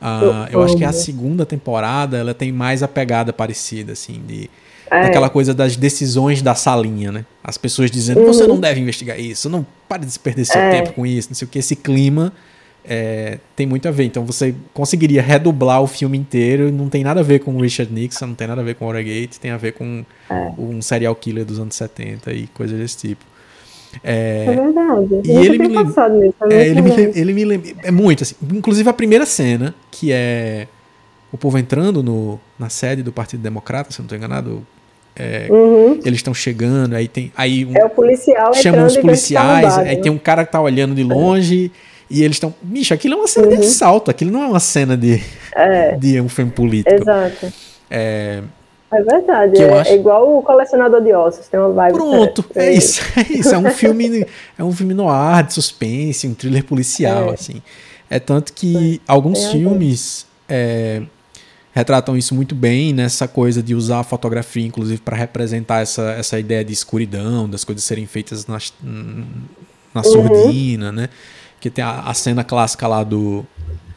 uh, eu acho que a segunda temporada ela tem mais a pegada parecida, assim, de é. aquela coisa das decisões da salinha, né? As pessoas dizendo, uhum. você não deve investigar isso, não pare de perder seu é. tempo com isso, não sei o que. Esse clima é, tem muito a ver. Então você conseguiria redublar o filme inteiro, não tem nada a ver com o Richard Nixon, não tem nada a ver com Watergate, tem a ver com é. um serial killer dos anos 70 e coisas desse tipo. É, é verdade. E ele me, lembra, nisso, é, ele, me, ele me lembra. É muito assim. Inclusive a primeira cena, que é o povo entrando no, na sede do Partido Democrata, se eu não estou enganado. É, uhum. Eles estão chegando, aí tem. Aí um, é o policial Chamam os policiais, aí né? tem um cara que tá olhando de longe. E eles estão. Bicho, aquilo é uma cena uhum. de assalto, aquilo não é uma cena de, é. de um filme político. Exato. É, é verdade, é, acho... é, igual o colecionador de ossos, tem uma vibe. Pronto, é, isso, é isso. É um filme, é um filme no ar, de suspense, um thriller policial, é. assim. É tanto que alguns filmes é, retratam isso muito bem nessa coisa de usar a fotografia, inclusive, para representar essa, essa ideia de escuridão, das coisas serem feitas na, na surdina, uhum. né? Tem a, a, cena clássica lá do,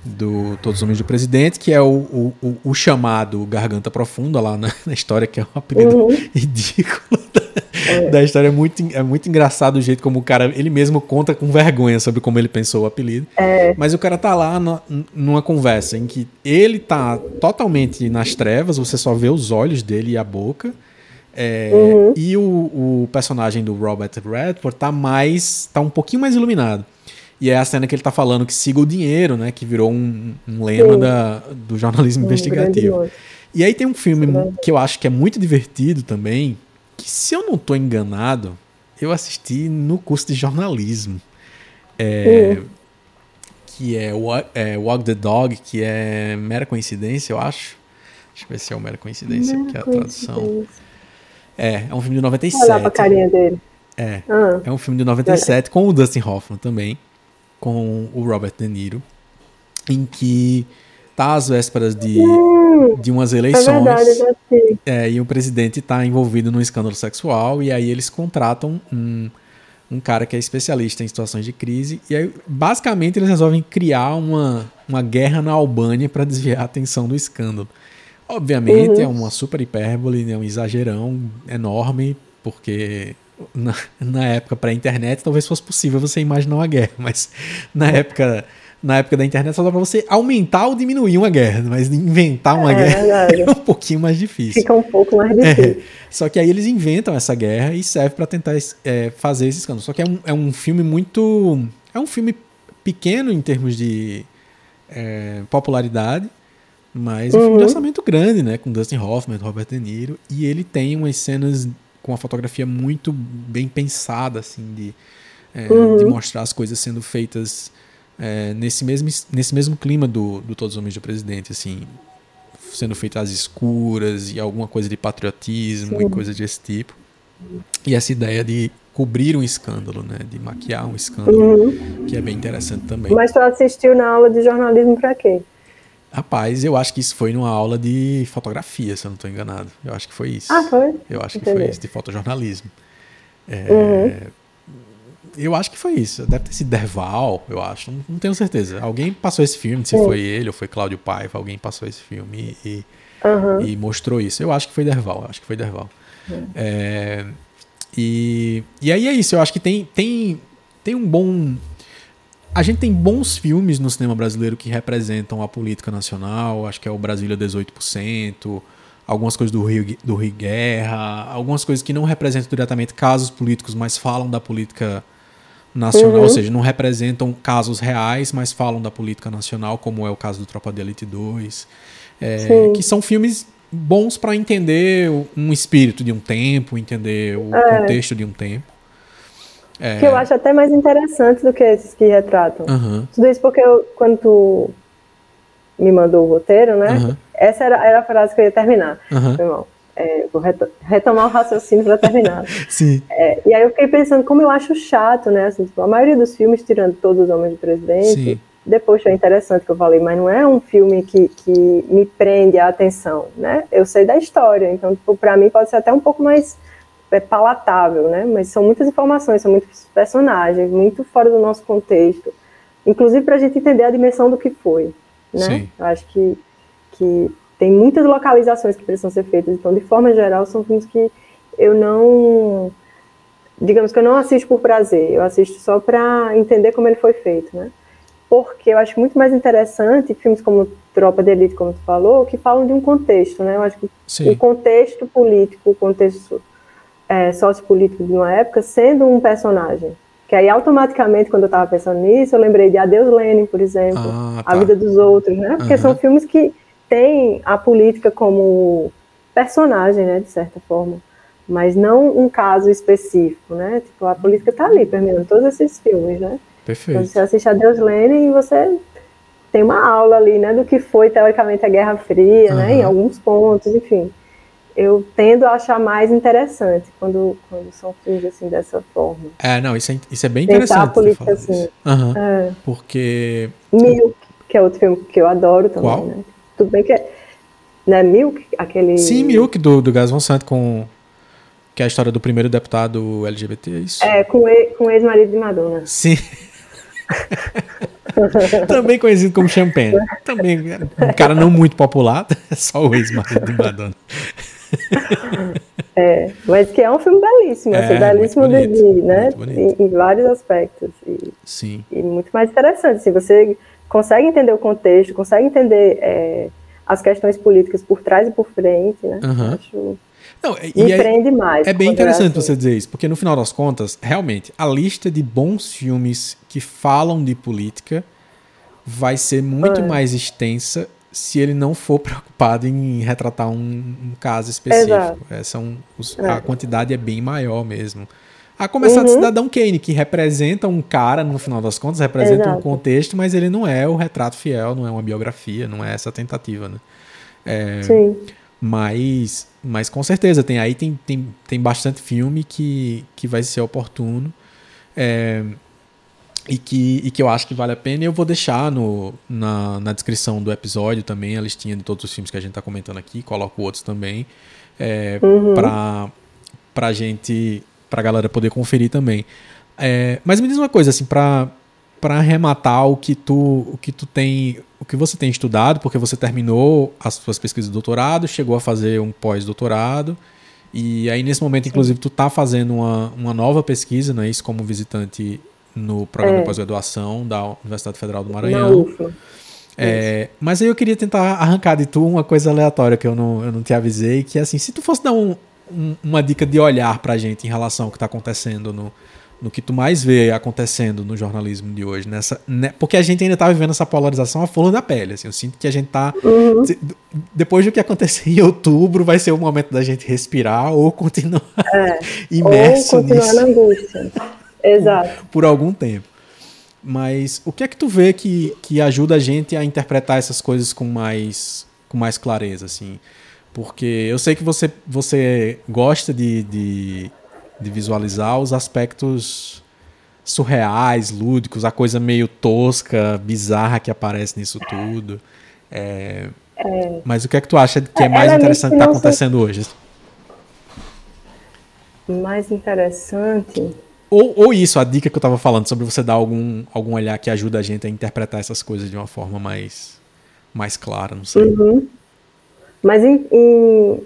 do Todos os Homens do Presidente, que é o, o, o chamado Garganta Profunda lá na, na, história, que é um apelido uhum. ridículo da, é. da, história. É muito, é muito engraçado o jeito como o cara, ele mesmo conta com vergonha sobre como ele pensou o apelido. É. Mas o cara tá lá numa conversa em que ele tá totalmente nas trevas, você só vê os olhos dele e a boca. É, uhum. E o, o personagem do Robert Redford tá mais. tá um pouquinho mais iluminado. E é a cena que ele tá falando que siga o dinheiro, né? Que virou um, um lema da, do jornalismo um investigativo. E aí tem um filme que eu acho que é muito divertido também, que se eu não tô enganado, eu assisti no curso de jornalismo. É, uhum. Que é, é, Walk the Dog, que é mera coincidência, eu acho. Deixa eu ver se é o mera coincidência, mera que é a tradução. É, é um filme de 97. Olha lá pra carinha dele. É, ah. é um filme de 97 com o Dustin Hoffman também com o Robert De Niro, em que tá às vésperas de, de umas eleições. É verdade, é, e o presidente está envolvido num escândalo sexual, e aí eles contratam um, um cara que é especialista em situações de crise, e aí basicamente eles resolvem criar uma, uma guerra na Albânia para desviar a atenção do escândalo. Obviamente uhum. é uma super hipérbole, é um exagerão enorme, porque na, na época para a internet talvez fosse possível você imaginar uma guerra, mas na época na época da internet só dá para você aumentar ou diminuir uma guerra, mas inventar uma é, guerra é um pouquinho mais difícil. Fica um pouco mais difícil. É, só que aí eles inventam essa guerra e serve para tentar é, fazer esse escândalo. Só que é um, é um filme muito. É um filme pequeno em termos de é, popularidade, mas uhum. um filme de uhum. orçamento grande, né? Com Dustin Hoffman, Robert De Niro. E ele tem umas cenas com uma fotografia muito bem pensada, assim, de, é, uhum. de mostrar as coisas sendo feitas é, nesse, mesmo, nesse mesmo clima do, do Todos os Homens do Presidente, assim, sendo feitas às escuras e alguma coisa de patriotismo Sim. e coisa desse tipo. E essa ideia de cobrir um escândalo, né, de maquiar um escândalo, uhum. que é bem interessante também. Mas tu assistiu na aula de jornalismo para quê? Rapaz, eu acho que isso foi numa aula de fotografia, se eu não estou enganado. Eu acho que foi isso. Ah, foi? Eu acho Entendi. que foi isso, de fotojornalismo. É, uhum. Eu acho que foi isso. Deve ter sido Derval, eu acho. Não, não tenho certeza. Alguém passou esse filme, se uhum. foi ele ou foi Cláudio Paiva, alguém passou esse filme e, uhum. e mostrou isso. Eu acho que foi Derval, acho que foi Derval. Uhum. É, e, e aí é isso, eu acho que tem, tem, tem um bom a gente tem bons filmes no cinema brasileiro que representam a política nacional, acho que é o Brasília 18%, algumas coisas do Rio, do Rio Guerra, algumas coisas que não representam diretamente casos políticos, mas falam da política nacional, uhum. ou seja, não representam casos reais, mas falam da política nacional, como é o caso do Tropa de Elite 2, é, que são filmes bons para entender um espírito de um tempo, entender o é. contexto de um tempo. É. Que eu acho até mais interessante do que esses que retratam. Uhum. Tudo isso porque eu, quando tu me mandou o roteiro, né? Uhum. Essa era, era a frase que eu ia terminar. Uhum. Irmão, é, vou retomar o raciocínio para terminar. Sim. É, e aí eu fiquei pensando como eu acho chato, né? Assim, tipo, a maioria dos filmes, tirando todos os homens de presidente, Sim. depois foi interessante que eu falei, mas não é um filme que, que me prende a atenção, né? Eu sei da história, então, tipo, para mim pode ser até um pouco mais é, palatável, né? Mas são muitas informações, são muitos personagens, muito fora do nosso contexto, inclusive para a gente entender a dimensão do que foi, né? Sim. Eu acho que, que tem muitas localizações que precisam ser feitas, então, de forma geral, são filmes que eu não digamos que eu não assisto por prazer, eu assisto só para entender como ele foi feito, né? Porque eu acho muito mais interessante filmes como Tropa de Elite, como tu falou, que falam de um contexto, né? Eu acho que Sim. o contexto político, o contexto é, sociopolítico de uma época, sendo um personagem. Que aí, automaticamente, quando eu estava pensando nisso, eu lembrei de Adeus Lenin, por exemplo, ah, tá. A Vida dos Outros, né? Porque uhum. são filmes que têm a política como personagem, né? De certa forma mas não um caso específico, né? Tipo, a política está ali permeando todos esses filmes, né? Perfeito. Quando você assiste a Deus Lenin, você tem uma aula ali, né, do que foi teoricamente a Guerra Fria, uhum. né, em alguns pontos, enfim. Eu tendo a achar mais interessante quando, quando são filmes assim dessa forma. É, não, isso é, isso é bem interessante. a política assim. Uhum. É. Porque. Milk, que é outro filme que eu adoro também, Qual? né? Tudo bem que é. Né, Milk, aquele. Sim, Milk do, do Gas Van Sant com que é a história do primeiro deputado LGBT, é isso? É, com, com ex-marido de Madonna. Sim. Também conhecido como Champagne. Também um cara não muito popular, é só o ex-marido de Madonna. É, mas que é um filme belíssimo, assim, é, assim, belíssimo bonito, de, né? Em, em, vários aspectos. E, Sim. E muito mais interessante. Assim, você consegue entender o contexto, consegue entender é, as questões políticas por trás e por frente, né? Uhum. Acho não, e é, mais. É bem interessante assim. você dizer isso, porque no final das contas, realmente, a lista de bons filmes que falam de política vai ser muito ah. mais extensa se ele não for preocupado em retratar um, um caso específico. É, são os, é. A quantidade é bem maior mesmo. A começar uhum. de Cidadão Kane, que representa um cara, no final das contas, representa Exato. um contexto, mas ele não é o retrato fiel, não é uma biografia, não é essa tentativa, né? É, Sim. Mas, mas com certeza, tem aí tem, tem, tem bastante filme que, que vai ser oportuno. É, e que, e que eu acho que vale a pena. E eu vou deixar no, na, na descrição do episódio também a listinha de todos os filmes que a gente está comentando aqui. Coloco outros também. É, uhum. para pra gente, pra galera poder conferir também. É, mas me diz uma coisa, assim, pra, para arrematar o que tu o que tu tem o que você tem estudado porque você terminou as suas pesquisas de doutorado chegou a fazer um pós-doutorado e aí nesse momento inclusive tu tá fazendo uma, uma nova pesquisa não é isso como visitante no programa é. de pós-graduação da Universidade Federal do Maranhão é, mas aí eu queria tentar arrancar de tu uma coisa aleatória que eu não, eu não te avisei que é assim se tu fosse dar um, um, uma dica de olhar para gente em relação ao que está acontecendo no no que tu mais vê acontecendo no jornalismo de hoje, nessa, né? porque a gente ainda está vivendo essa polarização à flor da pele. Assim, eu sinto que a gente está uhum. depois do que acontecer em outubro, vai ser o momento da gente respirar ou continuar é, imerso ou continuar nisso. na angústia. Exato. Por algum tempo. Mas o que é que tu vê que, que ajuda a gente a interpretar essas coisas com mais, com mais clareza, assim? Porque eu sei que você, você gosta de, de de visualizar os aspectos surreais, lúdicos, a coisa meio tosca, bizarra que aparece nisso tudo. É... É... Mas o que é que tu acha que é, é mais interessante que está acontecendo hoje? Mais interessante. Ou, ou isso, a dica que eu estava falando, sobre você dar algum, algum olhar que ajuda a gente a interpretar essas coisas de uma forma mais, mais clara, não sei. Uhum. Mas em, em,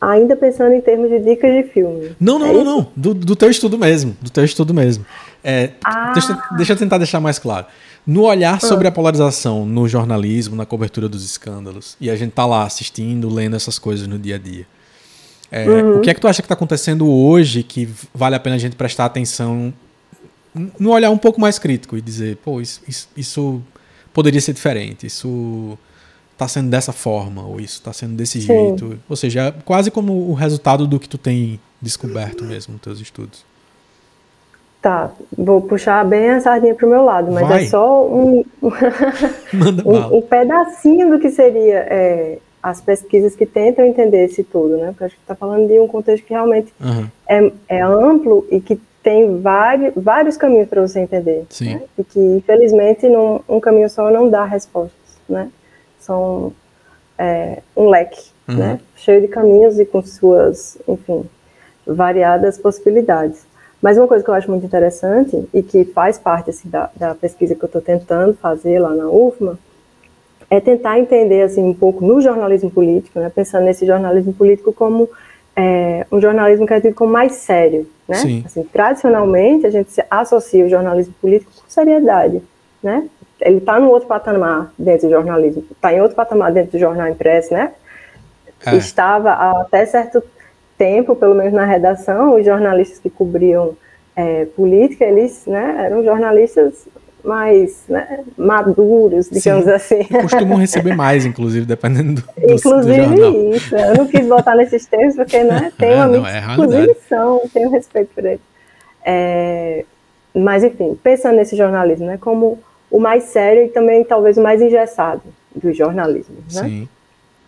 ainda pensando em termos de dicas de filme. Não, não, é não, não. Do, do teu estudo mesmo. Do teu estudo mesmo. É, ah. deixa, deixa, eu tentar deixar mais claro. No olhar sobre ah. a polarização no jornalismo, na cobertura dos escândalos, e a gente tá lá assistindo, lendo essas coisas no dia a dia. É, uhum. O que é que tu acha que está acontecendo hoje que vale a pena a gente prestar atenção no olhar um pouco mais crítico e dizer, pô, isso, isso, isso poderia ser diferente, isso está sendo dessa forma, ou isso está sendo desse Sim. jeito. Ou seja, é quase como o resultado do que tu tem descoberto mesmo nos teus estudos. Tá, vou puxar bem a sardinha para o meu lado, mas é Vai. é só um, um, um, pedacinho do que seria é, as pesquisas que tentam entender esse tudo, né? Porque acho que está falando de um contexto que realmente uhum. é, é amplo e que tem vários, vários caminhos para você entender. Sim. Né? E que, infelizmente, num, um caminho só não dá respostas. Né? São é, um leque, uhum. né? cheio de caminhos e com suas, enfim, variadas possibilidades. Mas uma coisa que eu acho muito interessante e que faz parte assim, da, da pesquisa que eu estou tentando fazer lá na UFMA é tentar entender assim um pouco no jornalismo político, né? pensando nesse jornalismo político como é, um jornalismo que é tido como mais sério, né? Assim, tradicionalmente a gente associa o jornalismo político com seriedade, né? Ele está no outro patamar dentro do jornalismo, está em outro patamar dentro do jornal impresso, né? É. Estava até certo tempo, pelo menos na redação, os jornalistas que cobriam é, política, eles né, eram jornalistas mais né, maduros, digamos Sim, assim. Costumam receber mais, inclusive, dependendo do, inclusive do isso. Eu não quis botar nesses termos, porque né, tem é, amigos é inclusive são, tenho respeito por eles. É, mas, enfim, pensando nesse jornalismo, né, como o mais sério e também talvez o mais engessado dos jornalismos. Né? Sim.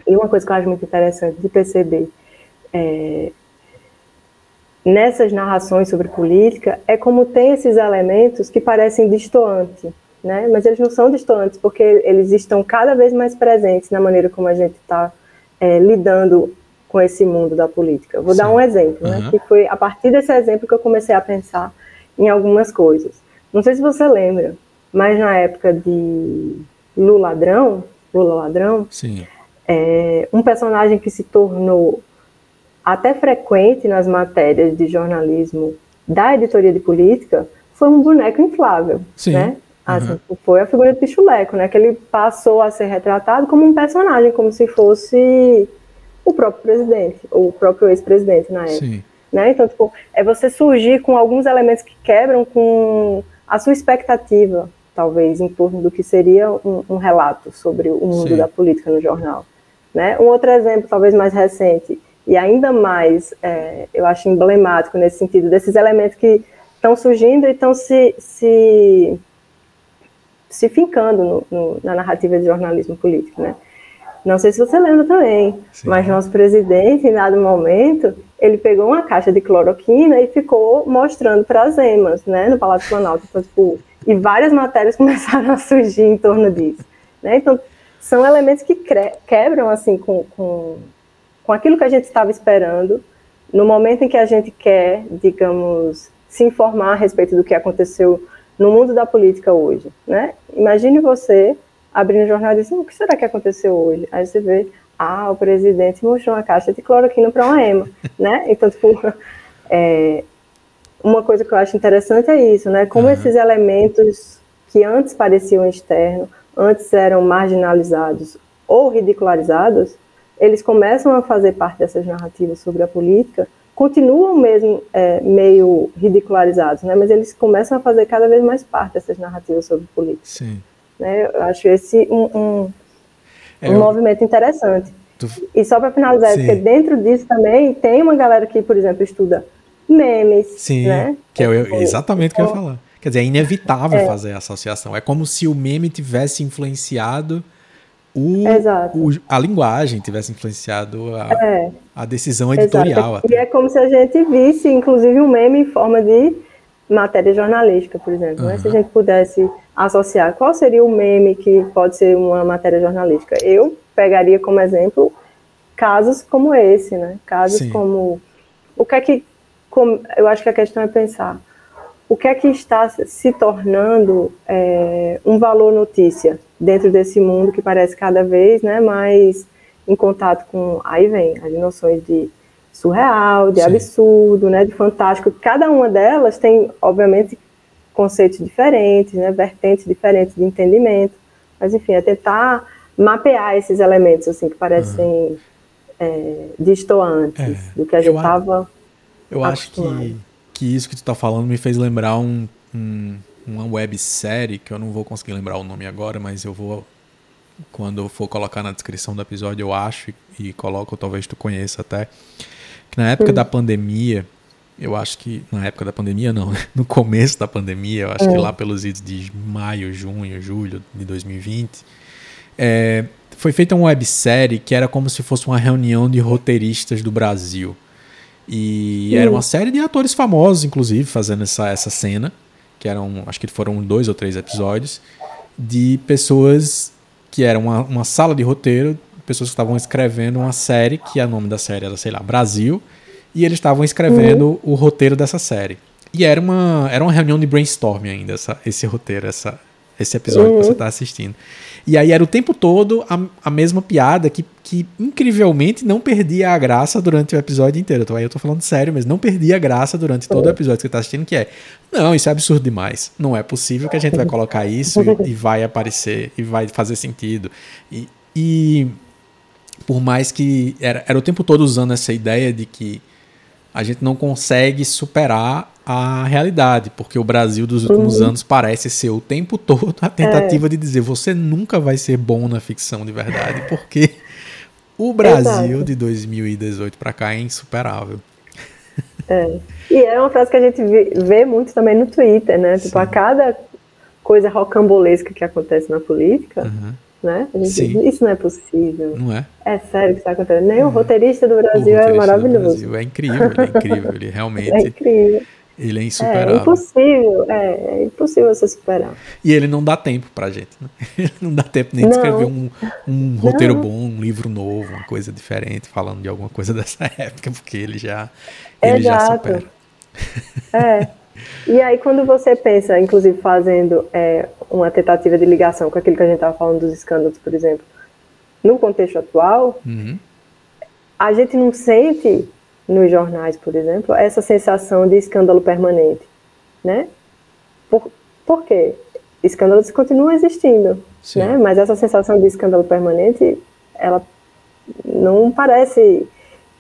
E uma coisa que eu acho muito interessante de perceber é, nessas narrações sobre política é como tem esses elementos que parecem distoantes, né? Mas eles não são distoantes porque eles estão cada vez mais presentes na maneira como a gente está é, lidando com esse mundo da política. Vou Sim. dar um exemplo, né? Que foi a partir desse exemplo que eu comecei a pensar em algumas coisas. Não sei se você lembra, mas na época de Lula Ladrão, Lula Ladrão, é, um personagem que se tornou até frequente nas matérias de jornalismo da editoria de política foi um boneco inflável, Sim. né? Assim, uhum. Foi a figura de Pichuleco, né? Que ele passou a ser retratado como um personagem, como se fosse o próprio presidente, ou o próprio ex-presidente na época. Sim. Né? Então, tipo, é você surgir com alguns elementos que quebram com a sua expectativa, talvez, em torno do que seria um, um relato sobre o mundo Sim. da política no jornal. Né? Um outro exemplo, talvez mais recente, e ainda mais, é, eu acho emblemático nesse sentido, desses elementos que estão surgindo e estão se, se, se fincando no, no, na narrativa de jornalismo político, né? Não sei se você lembra também, Sim. mas nosso presidente, em dado momento, ele pegou uma caixa de cloroquina e ficou mostrando para as emas, né, no Palácio Planalto. Então, tipo, e várias matérias começaram a surgir em torno disso. Né? Então, são elementos que quebram, assim, com, com com aquilo que a gente estava esperando, no momento em que a gente quer, digamos, se informar a respeito do que aconteceu no mundo da política hoje, né? Imagine você abrindo o jornal e dizendo, o que será que aconteceu hoje? Aí você vê, ah, o presidente mostrou uma caixa de cloroquina para uma EMA, né? Então, tipo, é, uma coisa que eu acho interessante é isso, né? Como uhum. esses elementos que antes pareciam externos, antes eram marginalizados ou ridicularizados, eles começam a fazer parte dessas narrativas sobre a política, continuam mesmo é, meio ridicularizados, né? Mas eles começam a fazer cada vez mais parte dessas narrativas sobre política. Sim. Né? Eu acho esse um, um, é, um eu... movimento interessante. Tu... E só para finalizar, Sim. porque dentro disso também tem uma galera que, por exemplo, estuda memes. Sim, né? que é exatamente o que eu ia então, falar. Quer dizer, é inevitável é. fazer a associação. É como se o meme tivesse influenciado o, o, a linguagem tivesse influenciado a, é. a decisão editorial. E é como se a gente visse, inclusive, um meme em forma de matéria jornalística, por exemplo. Uhum. Né? Se a gente pudesse associar qual seria o meme que pode ser uma matéria jornalística, eu pegaria como exemplo casos como esse, né? Casos Sim. como o que é que como, eu acho que a questão é pensar o que é que está se tornando é, um valor notícia dentro desse mundo que parece cada vez né, mais em contato com. Aí vem as noções de surreal, de Sim. absurdo, né, de fantástico. Cada uma delas tem, obviamente, conceitos diferentes, né, vertentes diferentes de entendimento. Mas, enfim, é tentar mapear esses elementos assim que parecem uhum. é, distoantes é, do que a gente estava. Eu acho que que isso que tu tá falando me fez lembrar um, um, uma websérie, que eu não vou conseguir lembrar o nome agora, mas eu vou, quando eu for colocar na descrição do episódio, eu acho e, e coloco, talvez tu conheça até, que na época da pandemia, eu acho que, na época da pandemia não, no começo da pandemia, eu acho que lá pelos idos de maio, junho, julho de 2020, é, foi feita uma websérie que era como se fosse uma reunião de roteiristas do Brasil. E era uma série de atores famosos, inclusive, fazendo essa, essa cena, que eram, acho que foram dois ou três episódios, de pessoas que eram uma, uma sala de roteiro, pessoas que estavam escrevendo uma série, que o nome da série era, sei lá, Brasil, e eles estavam escrevendo uhum. o roteiro dessa série. E era uma, era uma reunião de brainstorming ainda, essa, esse roteiro, essa, esse episódio uhum. que você está assistindo. E aí era o tempo todo a, a mesma piada que, que incrivelmente não perdia a graça durante o episódio inteiro. Então aí eu tô falando sério, mas não perdia a graça durante todo o episódio que você tá assistindo, que é, não, isso é absurdo demais. Não é possível que a gente vai colocar isso e, e vai aparecer e vai fazer sentido. E, e por mais que era, era o tempo todo usando essa ideia de que a gente não consegue superar a realidade, porque o Brasil dos últimos uhum. anos parece ser o tempo todo a tentativa é. de dizer você nunca vai ser bom na ficção de verdade, porque o Brasil Exato. de 2018 para cá é insuperável. É. E é uma frase que a gente vê muito também no Twitter, né? Tipo, Sim. a cada coisa rocambolesca que acontece na política, uhum. né? A gente Sim. diz, isso não é possível. Não é? É sério que está acontecendo. Nem uhum. o roteirista do Brasil é roteirista é maravilhoso. Brasil é incrível, ele é incrível. Ele realmente. É incrível. Ele é insuperável. É impossível, é, é impossível você superar. E ele não dá tempo pra gente, né? Ele não dá tempo nem de escrever um, um roteiro bom, um livro novo, uma coisa diferente, falando de alguma coisa dessa época, porque ele já, ele já supera. É. E aí quando você pensa, inclusive fazendo é, uma tentativa de ligação com aquilo que a gente estava falando dos escândalos, por exemplo, no contexto atual, uhum. a gente não sente nos jornais, por exemplo, essa sensação de escândalo permanente, né? Por, por quê? Escândalos continuam existindo, Sim. né? Mas essa sensação de escândalo permanente, ela não parece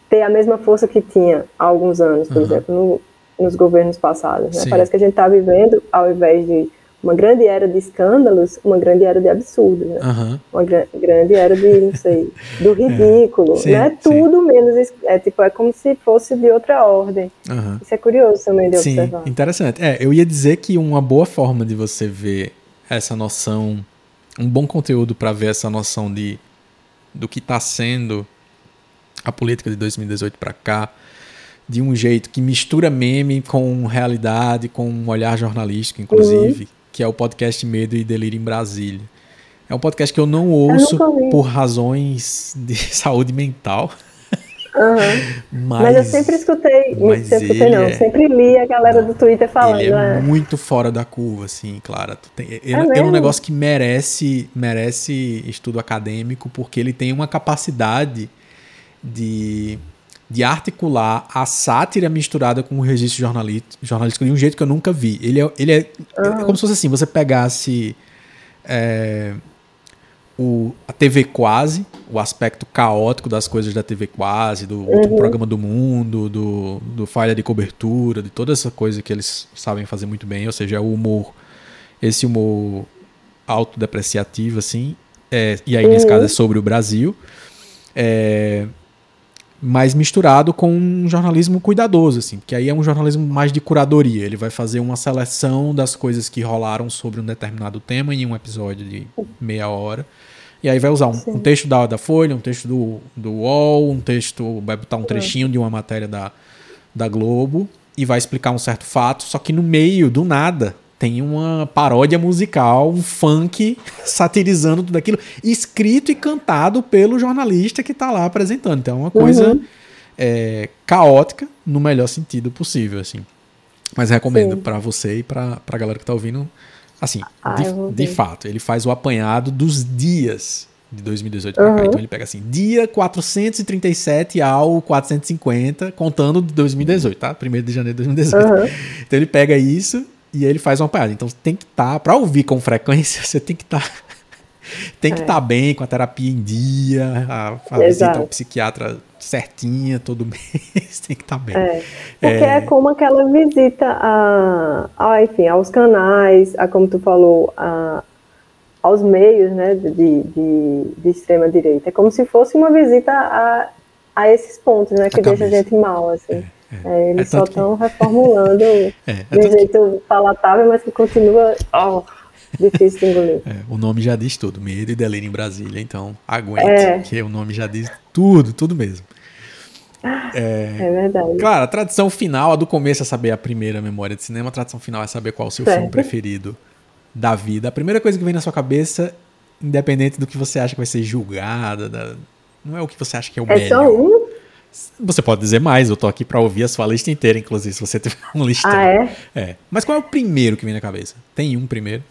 ter a mesma força que tinha há alguns anos, por uhum. exemplo, no, nos governos passados. Né? Parece que a gente está vivendo, ao invés de uma grande era de escândalos, uma grande era de absurdos, né? Uhum. Uma gra grande era de, não sei, do é. ridículo, é. sim, né? Sim. Tudo menos, é tipo, é como se fosse de outra ordem. Uhum. Isso é curioso também de sim, observar. interessante. É, eu ia dizer que uma boa forma de você ver essa noção, um bom conteúdo para ver essa noção de do que está sendo a política de 2018 para cá, de um jeito que mistura meme com realidade, com um olhar jornalístico, inclusive, uhum que é o podcast Medo e Delírio em Brasília. É um podcast que eu não ouço eu por razões de saúde mental. Uhum. Mas, mas, eu sempre escutei, mas sempre escutei não, é, sempre li a galera do Twitter falando. Ele é, é. muito fora da curva, assim, Clara. Tem, ele, é, é um negócio que merece, merece estudo acadêmico, porque ele tem uma capacidade de de articular a sátira misturada com o registro jornalístico de um jeito que eu nunca vi. Ele é, ele é, uhum. é como se fosse assim, você pegasse é, o, a TV Quase, o aspecto caótico das coisas da TV Quase, do uhum. programa do mundo, do, do falha de cobertura, de toda essa coisa que eles sabem fazer muito bem, ou seja, o humor, esse humor autodepreciativo, assim, é, e aí uhum. nesse caso é sobre o Brasil. É, mas misturado com um jornalismo cuidadoso, assim, que aí é um jornalismo mais de curadoria. Ele vai fazer uma seleção das coisas que rolaram sobre um determinado tema em um episódio de meia hora. E aí vai usar um, um texto da, da Folha, um texto do, do UOL, um texto, vai botar um trechinho de uma matéria da, da Globo e vai explicar um certo fato, só que no meio, do nada, tem uma paródia musical, um funk satirizando tudo aquilo, escrito e cantado pelo jornalista que está lá apresentando. Então é uma coisa uhum. é, caótica no melhor sentido possível, assim. Mas recomendo para você e para a galera que está ouvindo, assim, ah, de, de, fato, ele faz o apanhado dos dias de 2018 para uhum. cá. Então ele pega assim, dia 437 ao 450, contando de 2018, tá? 1 de janeiro de 2018. Uhum. Então ele pega isso e ele faz uma parada. Então tem que estar, tá, para ouvir com frequência, você tem que estar tá, tem que estar é. tá bem com a terapia em dia, a, a visita ao psiquiatra certinha todo mês, tem que estar tá bem. É. Porque é... é, como aquela visita a, a, enfim, aos canais, a como tu falou, a, aos meios né, de, de, de extrema direita. É como se fosse uma visita a, a esses pontos, né, que deixa a gente mal, assim. É. É, é, eles é só estão que... reformulando é, é de um jeito que... palatável, mas que continua oh, difícil de engolir. É, o nome já diz tudo, Medo e Delírio em Brasília, então aguente, é. que o nome já diz tudo, tudo mesmo. É, é verdade. Claro, a tradição final, a do começo é saber a primeira memória de cinema, a tradição final é saber qual é o seu certo. filme preferido da vida. A primeira coisa que vem na sua cabeça, independente do que você acha que vai ser julgada, da... não é o que você acha que é o é melhor. É só um? Você pode dizer mais, eu tô aqui para ouvir a sua lista inteira, inclusive, se você tiver uma lista. Ah, é? é? Mas qual é o primeiro que vem na cabeça? Tem um primeiro?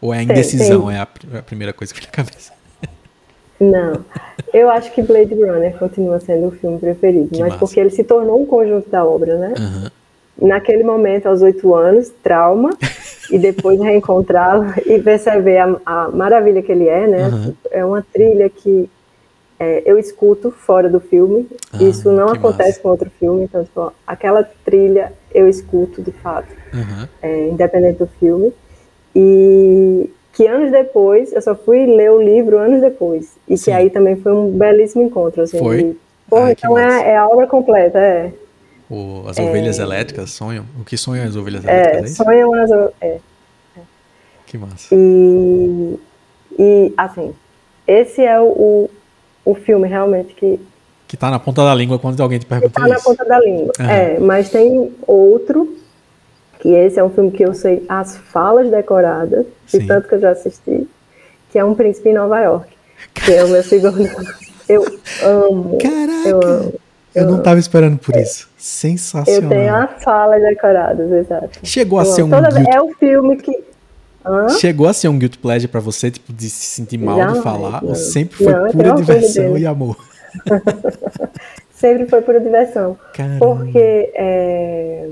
Ou é a indecisão, tem, tem. é a, a, primeira coisa que vem na cabeça? Não. Eu acho que Blade Runner continua sendo o filme preferido, que mas massa. porque ele se tornou um conjunto da obra, né? Uhum. Naquele momento, aos oito anos, trauma, e depois reencontrá-lo e perceber a, a, maravilha que ele é, né? Uhum. É uma trilha que é, eu escuto fora do filme. Ah, Isso não acontece massa. com outro filme. Então, tipo, aquela trilha eu escuto de fato, uhum. é, independente do filme. E que anos depois, eu só fui ler o livro anos depois. E Sim. que aí também foi um belíssimo encontro. Assim, foi? De, Porra, então é, é, a obra completa, é. O, as ovelhas é... elétricas sonham? O que sonham as ovelhas é, elétricas? É, sonham as. É. Que massa. E, e assim, esse é o, o filme realmente que. Que tá na ponta da língua quando alguém te pergunta. Que tá isso. na ponta da língua. Uhum. É, mas tem outro, que esse é um filme que eu sei as falas decoradas, de tanto que eu já assisti, que é Um Príncipe em Nova York. Que é o meu segundo. eu amo. Caraca! Eu amo. Eu, eu não estava esperando por isso. Sensacional. Eu tenho as falas decoradas, exato. Chegou eu a ser um. Toda... É o filme que Hã? Chegou a ser um guilt pleasure para você, tipo, de se sentir mal de falar? Não. Ou sempre foi não, pura diversão e amor? sempre foi pura diversão. Caramba. Porque, é...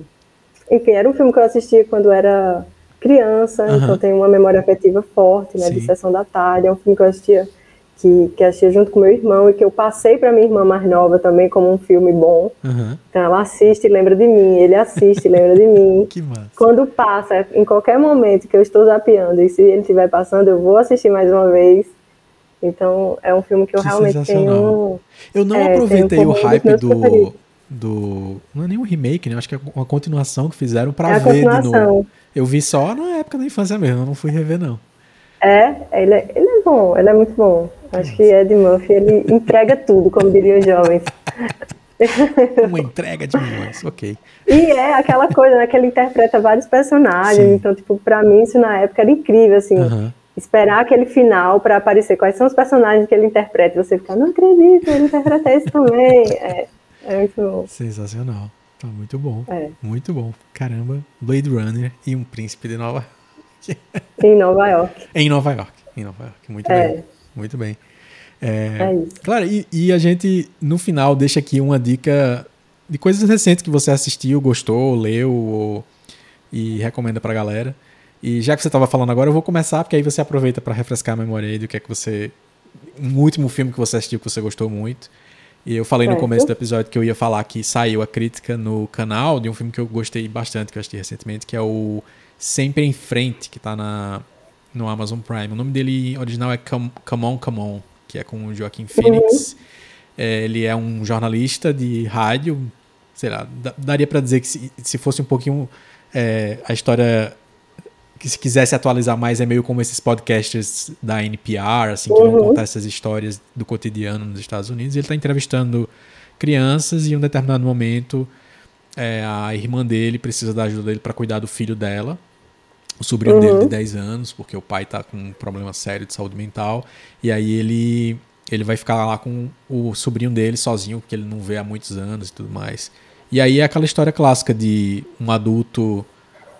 enfim, era um filme que eu assistia quando era criança, uh -huh. então tem uma memória afetiva forte, né, Sim. de Sessão da Tarde. É um filme que eu assistia que, que assistia junto com meu irmão e que eu passei para minha irmã mais nova também como um filme bom. Uhum. Então ela assiste e lembra de mim, ele assiste e lembra de mim. Que massa. Quando passa, em qualquer momento que eu estou zapeando e se ele estiver passando, eu vou assistir mais uma vez. Então é um filme que eu que realmente tenho. Eu não é, aproveitei um o hype do, do. Não é nem um remake, né? Acho que é uma continuação que fizeram para é ver de novo. Eu vi só na época da infância mesmo, eu não fui rever, não. É, ele é, ele é bom, ele é muito bom. Acho que Ed Murphy, ele entrega tudo, como diriam os jovens. Uma entrega de milhões, ok. E é aquela coisa, né, que ele interpreta vários personagens, Sim. então, tipo, pra mim isso na época era incrível, assim, uhum. esperar aquele final para aparecer quais são os personagens que ele interpreta, e você ficar, não acredito, ele interpreta esse também, é, é muito bom. Sensacional, tá muito bom, é. muito bom, caramba, Blade Runner e um príncipe de Nova York. Em Nova York. em Nova York, em Nova York, muito é. bem. Muito bem. É, é isso. Claro, e, e, a gente, no final, deixa aqui uma dica de coisas recentes que você assistiu, gostou, leu ou, e recomenda pra galera. E já que você estava falando agora, eu vou começar, porque aí você aproveita para refrescar a memória aí do que é que você. Um último filme que você assistiu que você gostou muito. E eu falei certo. no começo do episódio que eu ia falar que saiu a crítica no canal de um filme que eu gostei bastante, que eu assisti recentemente, que é o Sempre em Frente, que está na, no Amazon Prime. O nome dele original é Come, Come On, Come On, que é com o Joaquim Phoenix. Uhum. É, ele é um jornalista de rádio, sei lá, daria para dizer que se, se, fosse um pouquinho é, a história que se quisesse atualizar mais é meio como esses podcasters da NPR, assim, que uhum. vão contar essas histórias do cotidiano nos Estados Unidos. E ele está entrevistando crianças e em um determinado momento é, a irmã dele precisa da ajuda dele para cuidar do filho dela o sobrinho uhum. dele de 10 anos, porque o pai tá com um problema sério de saúde mental. E aí ele ele vai ficar lá com o sobrinho dele sozinho, que ele não vê há muitos anos e tudo mais. E aí é aquela história clássica de um adulto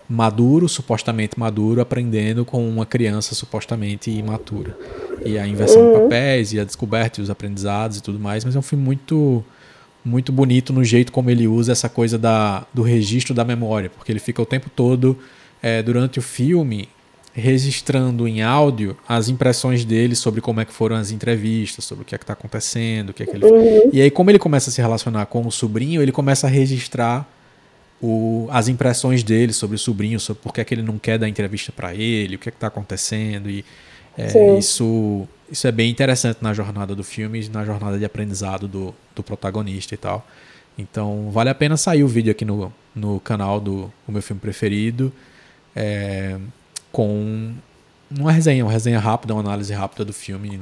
maduro, supostamente maduro, aprendendo com uma criança supostamente imatura. E a inversão uhum. de papéis e a descoberta e os aprendizados e tudo mais, mas é um filme muito muito bonito no jeito como ele usa essa coisa da, do registro da memória, porque ele fica o tempo todo é, durante o filme registrando em áudio as impressões dele sobre como é que foram as entrevistas, sobre o que é que está acontecendo, o que é que ele... Uhum. E aí como ele começa a se relacionar com o sobrinho, ele começa a registrar o, as impressões dele sobre o sobrinho, sobre por que, é que ele não quer dar entrevista para ele, o que é que está acontecendo e é, isso isso é bem interessante na jornada do filme, na jornada de aprendizado do, do protagonista e tal. Então vale a pena sair o vídeo aqui no, no canal do o meu filme preferido é, com uma resenha, uma resenha rápida, uma análise rápida do filme.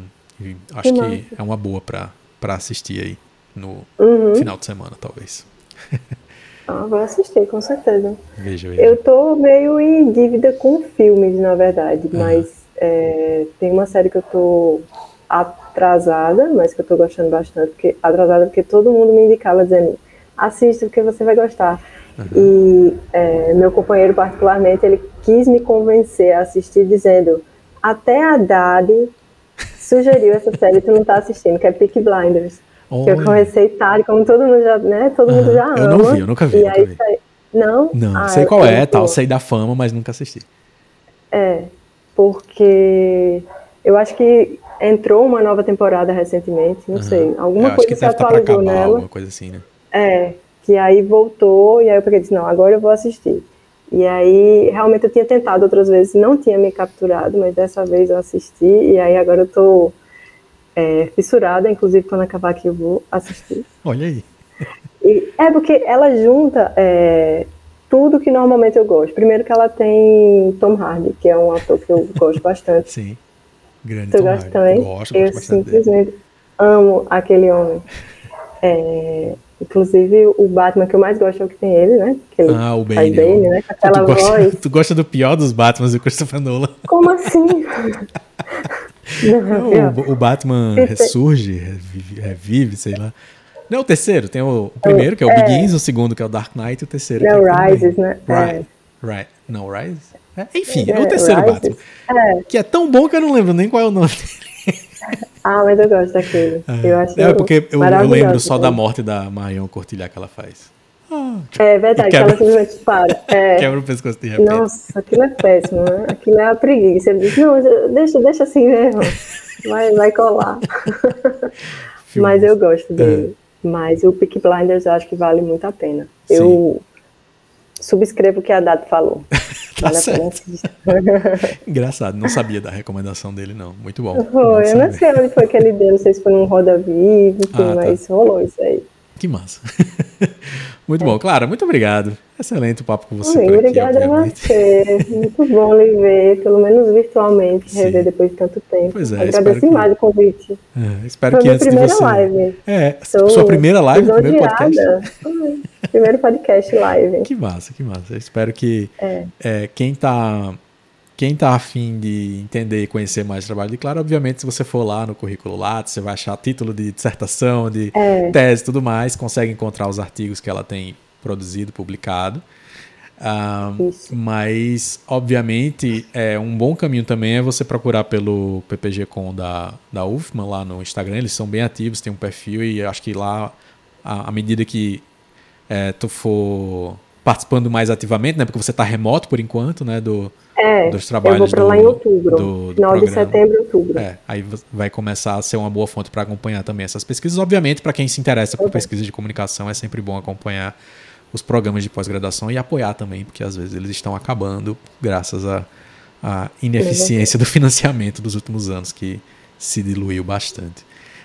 acho que, que é uma boa para assistir aí. no uhum. final de semana, talvez. Ah, vou assistir, com certeza. Veja, veja. Eu tô meio em dívida com filmes, na verdade, uhum. mas é, tem uma série que eu tô atrasada, mas que eu tô gostando bastante, porque atrasada porque todo mundo me indicava dizendo assista porque você vai gostar. Uhum. E é, meu companheiro particularmente, ele quis me convencer a assistir dizendo até a Dade sugeriu essa série tu não tá assistindo, que é Peak Blinders. Que eu comecei tarde, como todo mundo já, né? Todo uhum. mundo já ama. Eu não vi, eu nunca vi. E nunca aí, vi. Não? Não, ah, sei qual é, tal, sei da fama, mas nunca assisti. É, porque eu acho que entrou uma nova temporada recentemente, não uhum. sei, alguma eu coisa se atualizou acabar, nela. Alguma coisa assim, né? É, que aí voltou, e aí eu peguei e disse, não, agora eu vou assistir. E aí, realmente eu tinha tentado outras vezes, não tinha me capturado, mas dessa vez eu assisti, e aí agora eu tô é, fissurada, inclusive quando acabar aqui eu vou assistir. Olha aí. E, é porque ela junta é, tudo que normalmente eu gosto. Primeiro que ela tem Tom Hardy, que é um ator que eu gosto bastante. Sim. Grande Tom Hardy. também? Gosto, eu gosto simplesmente dele. amo aquele homem. É, inclusive o Batman que eu mais gosto é o que tem ele, né? Que ele ah, o Bane. Bane né? Com aquela tu gosta, voz. Tu gosta do pior dos Batmans do Christopher Nolan? Como assim? Não, o, o, Batman ressurge, revive, revive, sei lá. Não, o terceiro, tem o, o primeiro, que é o é. Begins, o segundo, que é o Dark Knight, e o terceiro. É o é Rises, né? Right. É. right. Não, Rise? É, enfim, é, o terceiro Rises. Batman. É. Que é tão bom que eu não lembro nem qual é o nome dele. Ah, mas eu gosto daquele. Eu acho é porque eu, eu lembro só da morte da Marion Cortilhar que ela faz. É verdade, que ela simplesmente para. É. Quebra o pescoço de repente. Nossa, aquilo é péssimo, né? Aquilo é a preguiça. Ele diz, não, deixa, deixa assim mesmo. Vai, vai colar. Mas eu gosto dele. É. Mas o Peak Blinders eu acho que vale muito a pena. Sim. Eu subscrevo o que a Dado falou. tá vale certo. Engraçado, não sabia da recomendação dele, não. Muito bom. Foi, eu não sei onde foi que ele deu, não sei se foi num Roda Viva, ah, tá. mas rolou isso aí. Que massa. muito é. bom. Clara, muito obrigado. Excelente o papo com você. Obrigada a você. Muito bom lhe ver, pelo menos virtualmente, Sim. rever depois de tanto tempo. Pois é, Agradeço que... demais o convite. É, espero Foi que antes de você. Live. É, Sou sua primeira live, primeiro podcast. Primeiro podcast live. Que massa, que massa. Eu espero que é. É, quem está quem está afim de entender e conhecer mais o trabalho de Clara, obviamente, se você for lá no currículo Lattes, você vai achar título de dissertação, de é. tese e tudo mais, consegue encontrar os artigos que ela tem produzido, publicado. Um, mas, obviamente, é um bom caminho também é você procurar pelo PPG Com da, da UFMA lá no Instagram. Eles são bem ativos, tem um perfil e acho que lá, à medida que é, tu for participando mais ativamente, né? Porque você está remoto por enquanto, né? Do, é, dos trabalhos eu vou para lá em outubro, do, do final programa. de setembro, outubro. É, aí vai começar a ser uma boa fonte para acompanhar também essas pesquisas. Obviamente, para quem se interessa por pesquisa de comunicação, é sempre bom acompanhar os programas de pós-graduação e apoiar também, porque às vezes eles estão acabando graças à, à ineficiência do financiamento dos últimos anos, que se diluiu bastante.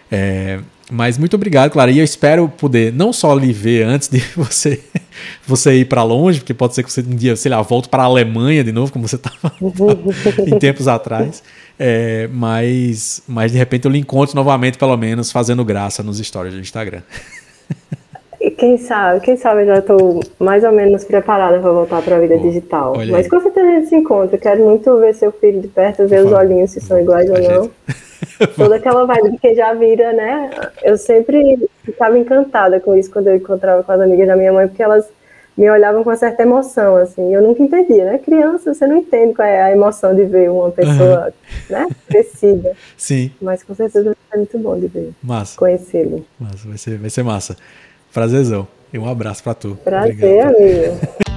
É, mas muito obrigado, Clara. E eu espero poder não só lhe ver antes de você você ir para longe, porque pode ser que você um dia, sei lá, volte para a Alemanha de novo, como você estava em tempos atrás. É, mas, mas de repente eu lhe encontro novamente, pelo menos, fazendo graça nos stories do Instagram. E quem sabe, quem sabe eu já estou mais ou menos preparada para voltar para a vida digital. Mas com certeza a gente se encontra. Quero muito ver seu filho de perto, ver os olhinhos se são iguais ou não. Toda aquela vibe de quem já vira, né? Eu sempre ficava encantada com isso quando eu encontrava com as amigas da minha mãe, porque elas me olhavam com uma certa emoção, assim. Eu nunca entendia, né? Criança, você não entende qual é a emoção de ver uma pessoa, uhum. né? Crescida. Sim. Mas com certeza é muito bom de ver. Massa. Conhecê-lo. Massa, vai ser, vai ser massa. Prazerzão. E um abraço para tu. Prazer, Obrigado. amigo.